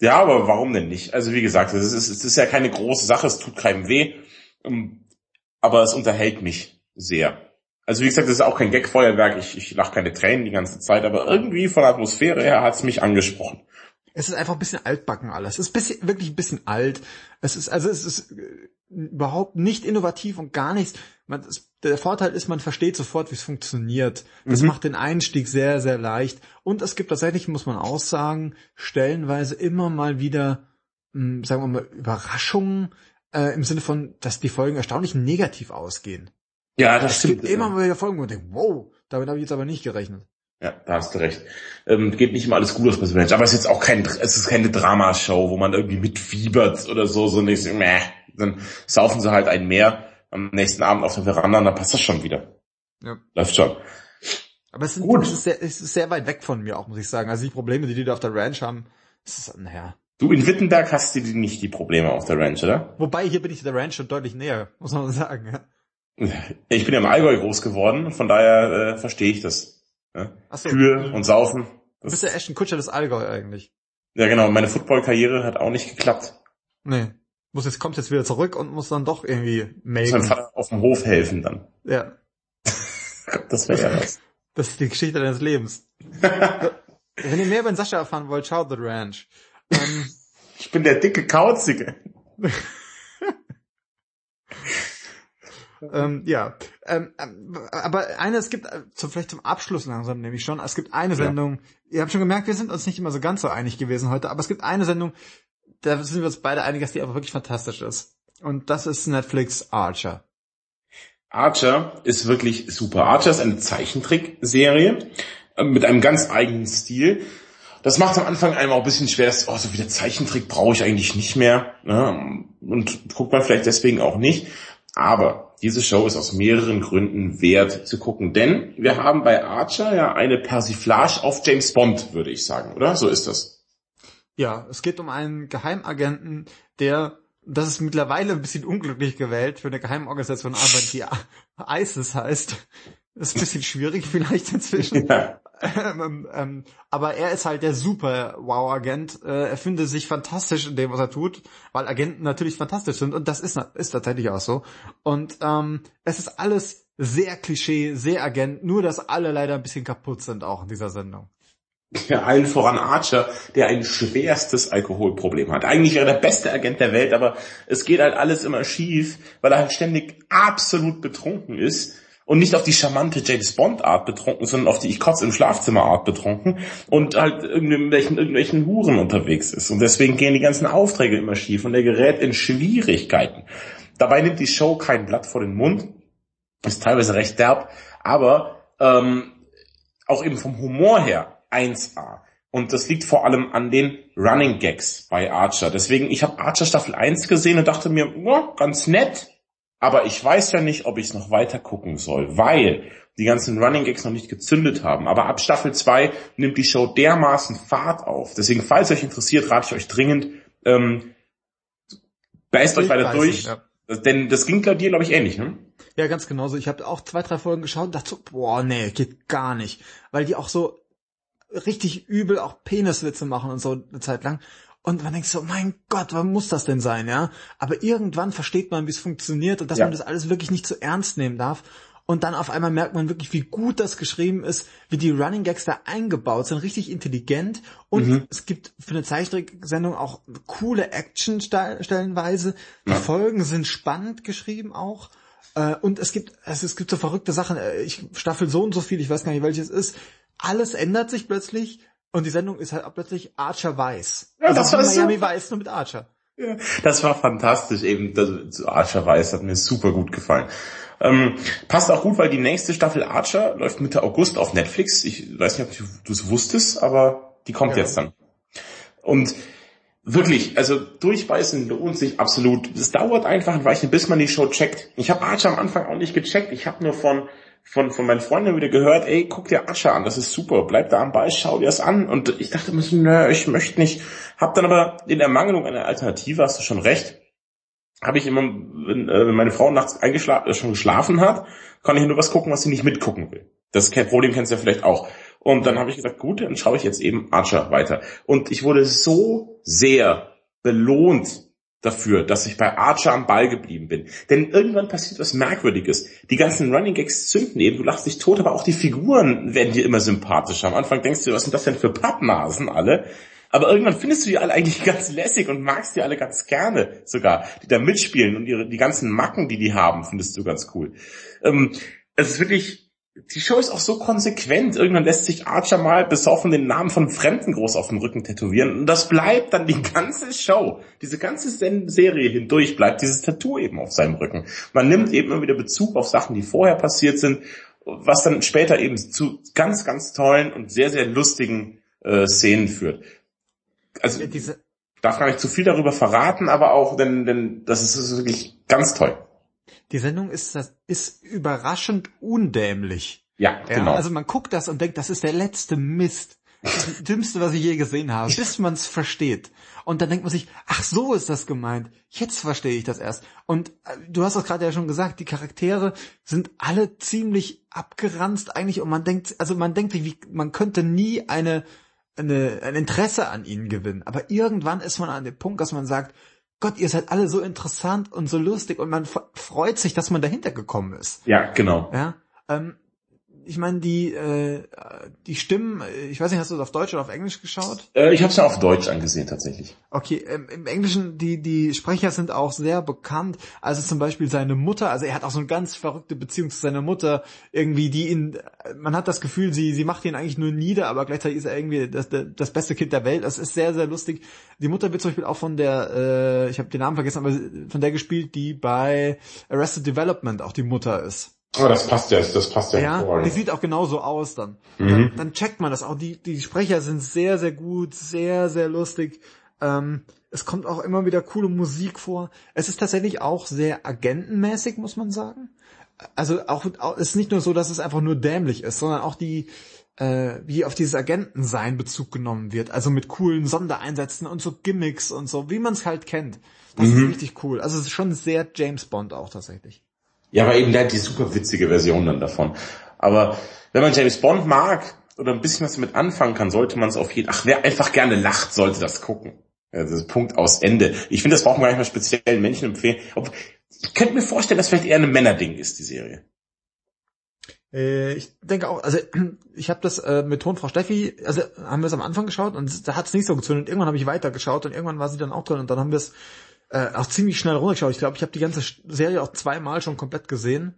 Ja, aber warum denn nicht? Also wie gesagt, es ist, es ist ja keine große Sache, es tut keinem weh, ähm, aber es unterhält mich sehr. Also wie gesagt, das ist auch kein Gagfeuerwerk, ich, ich lache keine Tränen die ganze Zeit, aber irgendwie von der Atmosphäre her hat es mich angesprochen. Es ist einfach ein bisschen altbacken alles. Es ist bisschen, wirklich ein bisschen alt. Es ist, also es ist äh, überhaupt nicht innovativ und gar nichts. Man, der Vorteil ist, man versteht sofort, wie es funktioniert. Das Mhm. macht den Einstieg sehr, sehr leicht. Und es gibt tatsächlich, muss man auch sagen, stellenweise immer mal wieder, mh, sagen wir mal, Überraschungen äh, im Sinne von, dass die Folgen erstaunlich negativ ausgehen. Ja, das Es stimmt. gibt immer mal wieder Folgen, wo man denkt, wow, damit habe ich jetzt aber nicht gerechnet. Ja, da hast du recht. Ähm, geht nicht immer alles gut aus bei Ranch, aber es ist jetzt auch kein, es ist keine Dramashow, wo man irgendwie mitfiebert oder so, so nicht, meh. Dann saufen sie halt ein Meer am nächsten Abend auf der Veranda und dann passt das schon wieder. Ja. Läuft schon. Aber es, sind, Gut. es, ist sehr, es ist sehr weit weg von mir auch, muss ich sagen. Also die Probleme, die die da auf der Ranch haben, ist, naja. Du, in Wittenberg hast du die nicht die Probleme auf der Ranch, oder? Wobei, hier bin ich der Ranch schon deutlich näher, muss man sagen. Ja. Ich bin ja im Allgäu groß geworden, von daher äh, verstehe ich das. Ja? Achso, Kühe und Saufen. du Das, bist ja echt ein Kutscher des Allgäu eigentlich. ja genau, meine Football-Karriere hat auch nicht geklappt. Nee. Muss jetzt, kommt jetzt wieder zurück und muss dann doch irgendwie Muss melden. Vater auf dem Hof helfen dann. Ja. Das wäre ja was. Das ist die Geschichte deines Lebens. Wenn ihr mehr über den Sascha erfahren wollt, schaut The Ranch. Ähm, Ich bin der dicke Kauzige. ähm, ja. Ähm, ähm, aber eine, es gibt, äh, zum, vielleicht zum Abschluss langsam nämlich schon, es gibt eine Ja. Sendung, ihr habt schon gemerkt, wir sind uns nicht immer so ganz so einig gewesen heute, aber es gibt eine Sendung, da sind wir uns beide einig, dass die einfach wirklich fantastisch ist. Und das ist Netflix Archer. Archer ist wirklich super. Archer ist eine Zeichentrickserie äh, mit einem ganz eigenen Stil. Das macht am Anfang einem auch ein bisschen schwer, oh, so wieder Zeichentrick brauche ich eigentlich nicht mehr. Ne? Und guckt man vielleicht deswegen auch nicht. Aber diese Show ist aus mehreren Gründen wert zu gucken. Denn wir haben bei Archer ja eine Persiflage auf James Bond, würde ich sagen, oder? So ist das. Ja, es geht um einen Geheimagenten, der, das ist mittlerweile ein bisschen unglücklich gewählt, für eine Geheimorganisation arbeitet, die ISIS heißt. Das ist ein bisschen schwierig vielleicht inzwischen. Ja. ähm, ähm, aber er ist halt der super Wow-Agent. Äh, er findet sich fantastisch in dem, was er tut, weil Agenten natürlich fantastisch sind und das ist, ist tatsächlich auch so. Und ähm, es ist alles sehr Klischee, sehr Agent, nur dass alle leider ein bisschen kaputt sind auch in dieser Sendung. Allen voran Archer, der ein schwerstes Alkoholproblem hat. Eigentlich wäre er der beste Agent der Welt, aber es geht halt alles immer schief, weil er halt ständig absolut betrunken ist und nicht auf die charmante James Bond Art betrunken, sondern auf die ich kotze im Schlafzimmer Art betrunken und halt irgendwelchen, irgendwelchen Huren unterwegs ist. Und deswegen gehen die ganzen Aufträge immer schief und er gerät in Schwierigkeiten. Dabei nimmt die Show kein Blatt vor den Mund, ist teilweise recht derb, aber ähm, auch eben vom Humor her 1A. Und das liegt vor allem an den Running Gags bei Archer. Deswegen, ich habe Archer Staffel 1 gesehen und dachte mir, ja, ganz nett, aber ich weiß ja nicht, ob ich es noch weiter gucken soll, weil die ganzen Running Gags noch nicht gezündet haben. Aber ab Staffel 2 nimmt die Show dermaßen Fahrt auf. Deswegen, falls euch interessiert, rate ich euch dringend, ähm, beißt euch weiter durch. ja. Denn das ging dir, glaube ich, ähnlich, ne? Ja, ganz genauso. Ich habe auch zwei, drei Folgen geschaut und dachte so, boah, nee, geht gar nicht. Weil die auch so richtig übel auch Peniswitze machen und so eine Zeit lang. Und man denkt so, mein Gott, was muss das denn sein, ja? Aber irgendwann versteht man, wie es funktioniert und dass Ja. man das alles wirklich nicht zu ernst nehmen darf. Und dann auf einmal merkt man wirklich, wie gut das geschrieben ist, wie die Running Gags da eingebaut sind, richtig intelligent. Und Mhm. es gibt für eine Zeichentricksendung auch coole Action stell- stellenweise. Die Ja. Folgen sind spannend geschrieben auch. Äh, und es gibt, also es gibt so verrückte Sachen. Äh, Ich Staffel so und so viel, ich weiß gar nicht welches ist. Alles ändert sich plötzlich und die Sendung ist halt auch plötzlich Archer Weiß. Ja, also das war Miami super. Weiß nur mit Archer. Ja, das war fantastisch eben. Das, Archer Weiß hat mir super gut gefallen. Ähm, passt auch gut, weil die nächste Staffel Archer läuft Mitte August auf Netflix. Ich weiß nicht, ob du es wusstest, aber die kommt Ja. jetzt dann. Und wirklich, also durchbeißen lohnt sich absolut. Es dauert einfach ein Weilchen, bis man die Show checkt. Ich habe Archer am Anfang auch nicht gecheckt. Ich habe nur von von, von meinen Freunden wieder gehört, ey, guck dir Archer an, das ist super, bleib da am Ball, schau dir das an. Und ich dachte mir so, nö, ich möchte nicht. Hab dann aber in Ermangelung einer Alternative, hast du schon recht, habe ich immer, wenn, äh, wenn meine Frau nachts eingeschlafen, äh, schon geschlafen hat, kann ich nur was gucken, was sie nicht mitgucken will. Das Problem kennst du ja vielleicht auch. Und dann habe ich gesagt, gut, dann schaue ich jetzt eben Archer weiter. Und ich wurde so sehr belohnt dafür, dass ich bei Archer am Ball geblieben bin. Denn irgendwann passiert was Merkwürdiges. Die ganzen Running Gags zünden eben, du lachst dich tot, aber auch die Figuren werden dir immer sympathischer. Am Anfang denkst du, was sind das denn für Pappnasen alle? Aber irgendwann findest du die alle eigentlich ganz lässig und magst die alle ganz gerne sogar, die da mitspielen und ihre, die ganzen Macken, die die haben, findest du ganz cool. Ähm, es ist wirklich, die Show ist auch so konsequent. Irgendwann lässt sich Archer mal besoffen den Namen von Fremden groß auf dem Rücken tätowieren. Und das bleibt dann die ganze Show. Diese ganze Serie hindurch bleibt dieses Tattoo eben auf seinem Rücken. Man nimmt eben immer wieder Bezug auf Sachen, die vorher passiert sind, was dann später eben zu ganz, ganz tollen und sehr, sehr lustigen äh, Szenen führt. Also, Diese darf gar nicht zu viel darüber verraten, aber auch, denn, denn das ist wirklich ganz toll. Die Sendung ist, das ist überraschend undämlich. Ja, genau. Ja, also man guckt das und denkt, das ist der letzte Mist. Das Dümmste, was ich je gesehen habe, bis man es versteht. Und dann denkt man sich, ach so ist das gemeint. Jetzt verstehe ich das erst. Und äh, du hast es gerade ja schon gesagt, die Charaktere sind alle ziemlich abgeranzt eigentlich und man denkt, also man denkt sich, wie, man könnte nie eine, eine, ein Interesse an ihnen gewinnen. Aber irgendwann ist man an dem Punkt, dass man sagt, Gott, ihr seid alle so interessant und so lustig und man freut sich, dass man dahinter gekommen ist. Ja, genau. Ja, ähm, ich meine, die, äh, die Stimmen, ich weiß nicht, hast du das auf Deutsch oder auf Englisch geschaut? Äh, ich habe es ja auf Deutsch angesehen tatsächlich. Okay, ähm, im Englischen, die, die Sprecher sind auch sehr bekannt. Also zum Beispiel seine Mutter, also er hat auch so eine ganz verrückte Beziehung zu seiner Mutter, irgendwie, die ihn, man hat das Gefühl, sie, sie macht ihn eigentlich nur nieder, aber gleichzeitig ist er irgendwie das, das beste Kind der Welt. Das ist sehr, sehr lustig. Die Mutter wird zum Beispiel auch von der, äh, ich habe den Namen vergessen, aber von der gespielt, die bei Arrested Development auch die Mutter ist. Oh, das passt ja, das passt ja. Ja, die sieht auch genauso aus dann. Mhm. dann. Dann checkt man das auch. Die, die Sprecher sind sehr, sehr gut, sehr, sehr lustig. Ähm, es kommt auch immer wieder coole Musik vor. Es ist tatsächlich auch sehr agentenmäßig, muss man sagen. Also auch, es ist nicht nur so, dass es einfach nur dämlich ist, sondern auch die, äh, wie auf dieses Agentensein Bezug genommen wird. Also mit coolen Sondereinsätzen und so Gimmicks und so, wie man es halt kennt. Das mhm. ist richtig cool. Also es ist schon sehr James Bond auch tatsächlich. Ja, aber eben hat die super witzige Version dann davon. Aber wenn man James Bond mag oder ein bisschen was damit anfangen kann, sollte man es auf jeden Ach, wer einfach gerne lacht, sollte das gucken. Also Punkt aus Ende. Ich finde, das braucht man gar nicht mal speziellen Menschen empfehlen. Ich könnte mir vorstellen, dass vielleicht eher ein Männerding ist, die Serie. Äh, ich denke auch, also ich habe das äh, mit Tonfrau Steffi, also haben wir es am Anfang geschaut und da hat es nicht so gezündet. Irgendwann habe ich weitergeschaut und irgendwann war sie dann auch drin und dann haben wir es äh, auch ziemlich schnell runtergeschaut. Ich glaube, ich habe die ganze Serie auch zweimal schon komplett gesehen.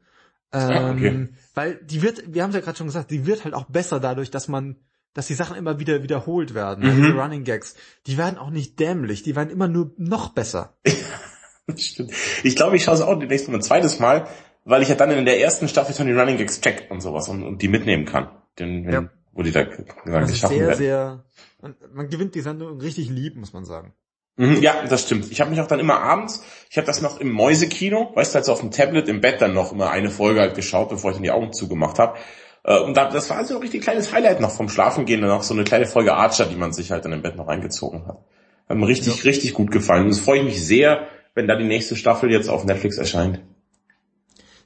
Ähm, okay. Weil die wird, wir haben es ja gerade schon gesagt, die wird halt auch besser dadurch, dass man, dass die Sachen immer wieder wiederholt werden. Mhm. Die Running Gags, die werden auch nicht dämlich, die werden immer nur noch besser. Stimmt. Ich glaube, ich schaue es auch demnächst noch ein zweites Mal, weil ich ja dann in der ersten Staffel schon die Running Gags check und sowas und, und die mitnehmen kann. Den, wenn, ja. Wo die da geschaffen sehr, werden. Sehr, man, man gewinnt die Sendung richtig lieb, muss man sagen. Mhm, ja, das stimmt. Ich habe mich auch dann immer abends, ich habe das noch im Mäusekino, weißt du, also auf dem Tablet im Bett dann noch immer eine Folge halt geschaut, bevor ich dann die Augen zugemacht habe. Äh, und da, das war also ein richtig kleines Highlight noch vom Schlafengehen, noch so eine kleine Folge Archer, die man sich halt dann im Bett noch reingezogen hat. Hat mir richtig, ja. richtig gut gefallen. Und es freue ich mich sehr, wenn da die nächste Staffel jetzt auf Netflix erscheint.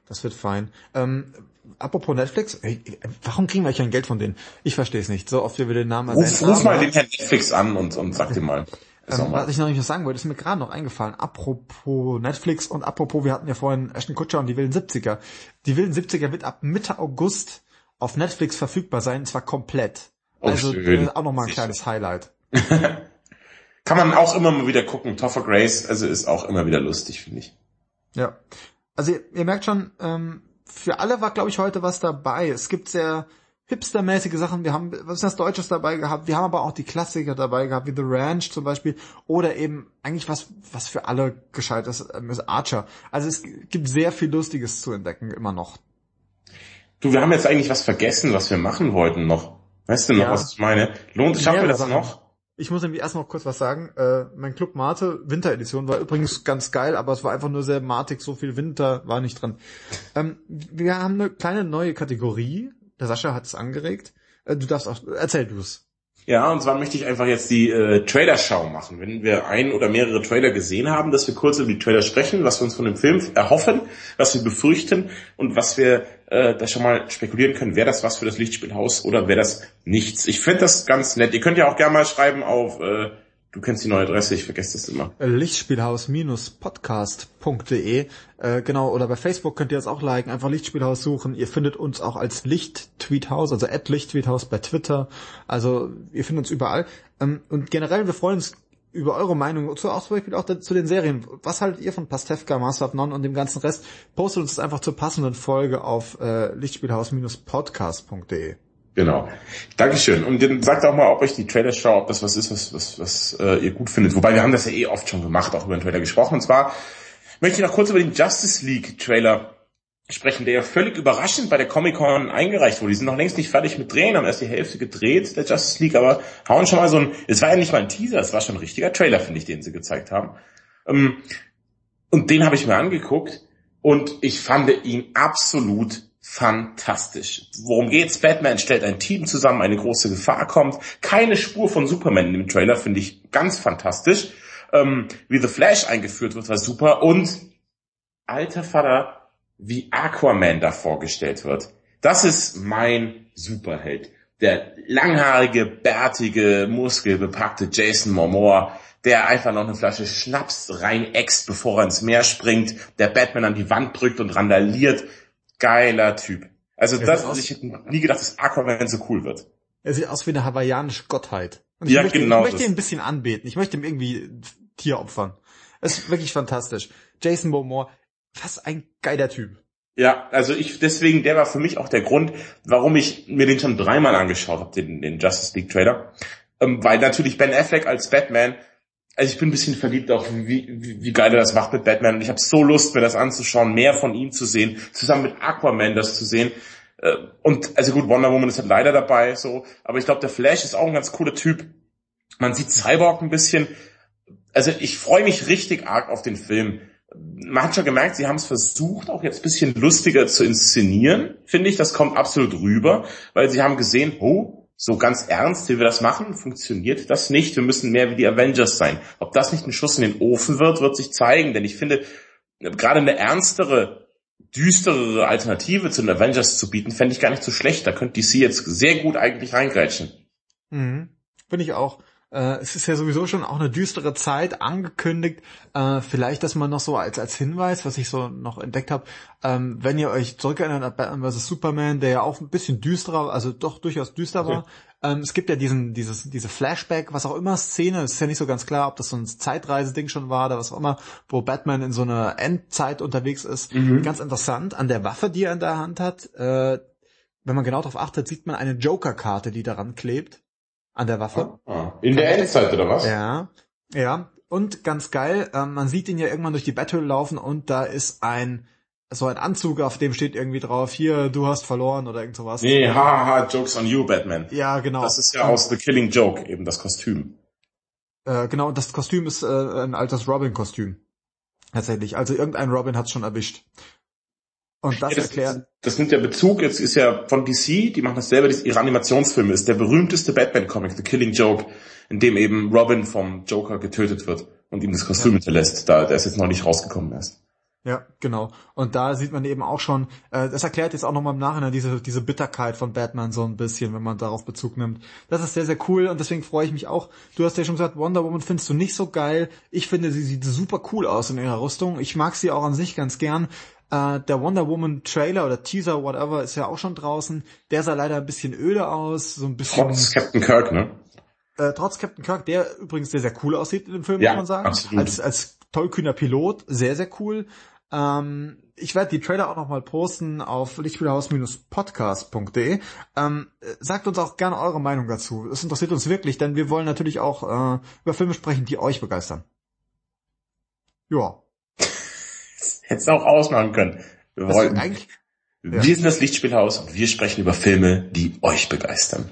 Das wird fein. Ähm, apropos Netflix, ey, warum kriegen wir kein Geld von denen? Ich verstehe es nicht. So oft wie wir den Namen erwähnen. Ruf, ruf mal den Herrn Netflix an und, und sag dir mal. Ähm, was ich noch nicht sagen wollte, ist mir gerade noch eingefallen. Apropos Netflix und apropos, wir hatten ja vorhin Ashton Kutcher und die wilden 70er. Die wilden 70er wird ab Mitte August auf Netflix verfügbar sein, und zwar komplett. Oh, also schön. auch nochmal ein kleines Highlight. Kann man auch immer mal wieder gucken. Topher Grace, also ist auch immer wieder lustig, finde ich. Ja. Also ihr, ihr merkt schon, ähm, für alle war, glaube ich, heute was dabei. Es gibt sehr hipstermäßige Sachen. Wir haben was ist das Deutsches dabei gehabt. Wir haben aber auch die Klassiker dabei gehabt, wie The Ranch zum Beispiel. Oder eben eigentlich was, was für alle gescheit ist, ähm, ist Archer. Also es gibt sehr viel Lustiges zu entdecken, immer noch. Du, wir haben jetzt eigentlich was vergessen, was wir machen wollten noch. Weißt du noch, ja. was ich meine? Lohnt, schaffen wir das Sachen. noch? Ich muss nämlich erst noch kurz was sagen. Äh, mein Club Mate Winteredition war übrigens ganz geil, aber es war einfach nur sehr matig, so viel Winter war nicht drin. Ähm, wir haben eine kleine neue Kategorie, der Sascha hat es angeregt. Äh, du darfst auch, erzähl du es. Ja, und zwar möchte ich einfach jetzt die äh, Trailer-Schau machen. Wenn wir ein oder mehrere Trailer gesehen haben, dass wir kurz über die Trailer sprechen, was wir uns von dem Film erhoffen, was wir befürchten und was wir äh, da schon mal spekulieren können, wäre das was für das Lichtspielhaus oder wäre das nichts. Ich finde das ganz nett. Ihr könnt ja auch gerne mal schreiben auf äh, Du kennst die neue Adresse, ich vergesse das immer. Lichtspielhaus-podcast.de äh, Genau, oder bei Facebook könnt ihr es auch liken, einfach Lichtspielhaus suchen. Ihr findet uns auch als Licht-Tweethaus, also at Licht-Tweethaus bei Twitter. Also ihr findet uns überall. Ähm, und generell, wir freuen uns über eure Meinung, zu, auch zum Beispiel auch zu den Serien. Was haltet ihr von Pastewka, Master of None und dem ganzen Rest? Postet uns das einfach zur passenden Folge auf äh, Lichtspielhaus-podcast.de. Genau. Dankeschön. Und dann sagt auch mal, ob euch die Trailer-Show, ob das was ist, was, was, was äh, ihr gut findet. Wobei wir haben das ja eh oft schon gemacht, auch über den Trailer gesprochen. Und zwar möchte ich noch kurz über den Justice League Trailer sprechen, der ja völlig überraschend bei der Comic-Con eingereicht wurde. Die sind noch längst nicht fertig mit Drehen, haben erst die Hälfte gedreht, der Justice League, aber hauen schon mal so ein, es war ja nicht mal ein Teaser, es war schon ein richtiger Trailer, finde ich, den sie gezeigt haben. Ähm, und den habe ich mir angeguckt und ich fand ihn absolut fantastisch. Worum geht's? Batman stellt ein Team zusammen, eine große Gefahr kommt. Keine Spur von Superman in dem Trailer finde ich ganz fantastisch. Ähm, wie The Flash eingeführt wird, war super. Und alter Vater, wie Aquaman da vorgestellt wird. Das ist mein Superheld. Der langhaarige, bärtige, muskelbepackte Jason Momoa, der einfach noch eine Flasche Schnaps reinäxt, bevor er ins Meer springt, der Batman an die Wand drückt und randaliert geiler Typ. Also er das, ich hätte nie gedacht, dass Aquaman so cool wird. Er sieht aus wie eine hawaiianische Gottheit. Und ja, möchte, genau. Ich möchte ihn ein bisschen anbeten. Ich möchte ihm irgendwie Tier opfern. Es ist wirklich fantastisch. Jason Momoa, was ein geiler Typ. Ja, also ich deswegen, der war für mich auch der Grund, warum ich mir den schon dreimal angeschaut habe, den, den Justice League Trailer. Ähm, weil natürlich Ben Affleck als Batman also ich bin ein bisschen verliebt auch, wie, wie, wie geil er das macht mit Batman. Und ich habe so Lust, mir das anzuschauen, mehr von ihm zu sehen, zusammen mit Aquaman das zu sehen. Äh, und also gut, Wonder Woman ist halt leider dabei, so. Aber ich glaube, der Flash ist auch ein ganz cooler Typ. Man sieht Cyborg ein bisschen. Also ich freue mich richtig arg auf den Film. Man hat schon gemerkt, sie haben es versucht, auch jetzt bisschen lustiger zu inszenieren, finde ich. Das kommt absolut rüber, weil sie haben gesehen, oh, so ganz ernst, wie wir das machen, funktioniert das nicht. Wir müssen mehr wie die Avengers sein. Ob das nicht ein Schuss in den Ofen wird, wird sich zeigen, denn ich finde, gerade eine ernstere, düsterere Alternative zu den Avengers zu bieten, fände ich gar nicht so schlecht. Da könnte DC jetzt sehr gut eigentlich reingrätschen. Mhm. Finde ich auch. Äh, es ist ja sowieso schon auch eine düstere Zeit angekündigt. Äh, vielleicht das mal noch so als, als Hinweis, was ich so noch entdeckt habe. Ähm, wenn ihr euch zurückerinnert an Batman vs. Superman, der ja auch ein bisschen düsterer, also doch durchaus düster war. Ähm, es gibt ja diesen, dieses, diese Flashback, was auch immer Szene, es ist ja nicht so ganz klar, ob das so ein Zeitreiseding schon war oder was auch immer, wo Batman in so einer Endzeit unterwegs ist. Mhm. Ganz interessant, an der Waffe, die er in der Hand hat, äh, wenn man genau darauf achtet, sieht man eine Joker-Karte, die daran klebt an der Waffe. Ah, ah. In der Endzeit oder was? Ja, ja. Und ganz geil, äh, man sieht ihn ja irgendwann durch die Battle laufen und da ist ein so ein Anzug, auf dem steht irgendwie drauf, hier, du hast verloren oder irgend sowas. Nee, haha, Jokes on you, Batman. Ja, genau. Das ist ja aus The Killing Joke, eben das Kostüm. Äh, genau, das Kostüm ist äh, ein altes Robin-Kostüm. Tatsächlich. Also irgendein Robin hat's schon erwischt. Und das, ja, das erklärt. Das nimmt ja Bezug, jetzt ist ja von DC, die machen das selber, ihre Animationsfilme, ist der berühmteste Batman-Comic, The Killing Joke, in dem eben Robin vom Joker getötet wird und ihm das Kostüm ja. hinterlässt, da der ist jetzt noch nicht rausgekommen ist. Ja, genau. Und da sieht man eben auch schon, äh, das erklärt jetzt auch nochmal im Nachhinein diese, diese Bitterkeit von Batman so ein bisschen, wenn man darauf Bezug nimmt. Das ist sehr, sehr cool und deswegen freue ich mich auch. Du hast ja schon gesagt, Wonder Woman findest du nicht so geil. Ich finde, sie sieht super cool aus in ihrer Rüstung. Ich mag sie auch an sich ganz gern. Äh, der Wonder Woman Trailer oder Teaser, whatever, ist ja auch schon draußen. Der sah leider ein bisschen öde aus, so ein bisschen. Trotz Captain Kirk, ne? Äh, trotz Captain Kirk, der übrigens sehr, sehr cool aussieht in dem Film, ja, muss man sagen. Absolut. Als, als tollkühner Pilot, sehr, sehr cool. Ähm, ich werde die Trailer auch nochmal posten auf lichtspielhaus-podcast.de. Ähm, sagt uns auch gerne eure Meinung dazu. Es interessiert uns wirklich, denn wir wollen natürlich auch äh, über Filme sprechen, die euch begeistern. Ja. Hättest auch ausmachen können. Wir, wollten, eigentlich, wir ja. sind das Lichtspielhaus und wir sprechen über Filme, die euch begeistern.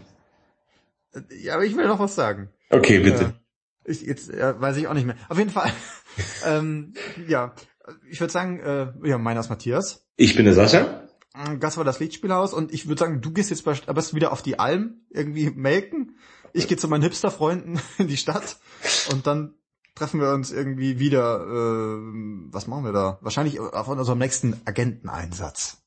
Ja, aber ich will noch was sagen. Okay, bitte. Äh, ich, jetzt äh, weiß ich auch nicht mehr. Auf jeden Fall. ähm, ja, ich würde sagen, äh, ja, meiner ist Matthias. Ich bin der Sascha. Das war das Lichtspielhaus und ich würde sagen, du gehst jetzt bei, aber wieder auf die Alm irgendwie melken. Ich gehe zu meinen Hipster-Freunden in die Stadt und dann treffen wir uns irgendwie wieder. Äh, was machen wir da? Wahrscheinlich auf unserem nächsten Agenteneinsatz.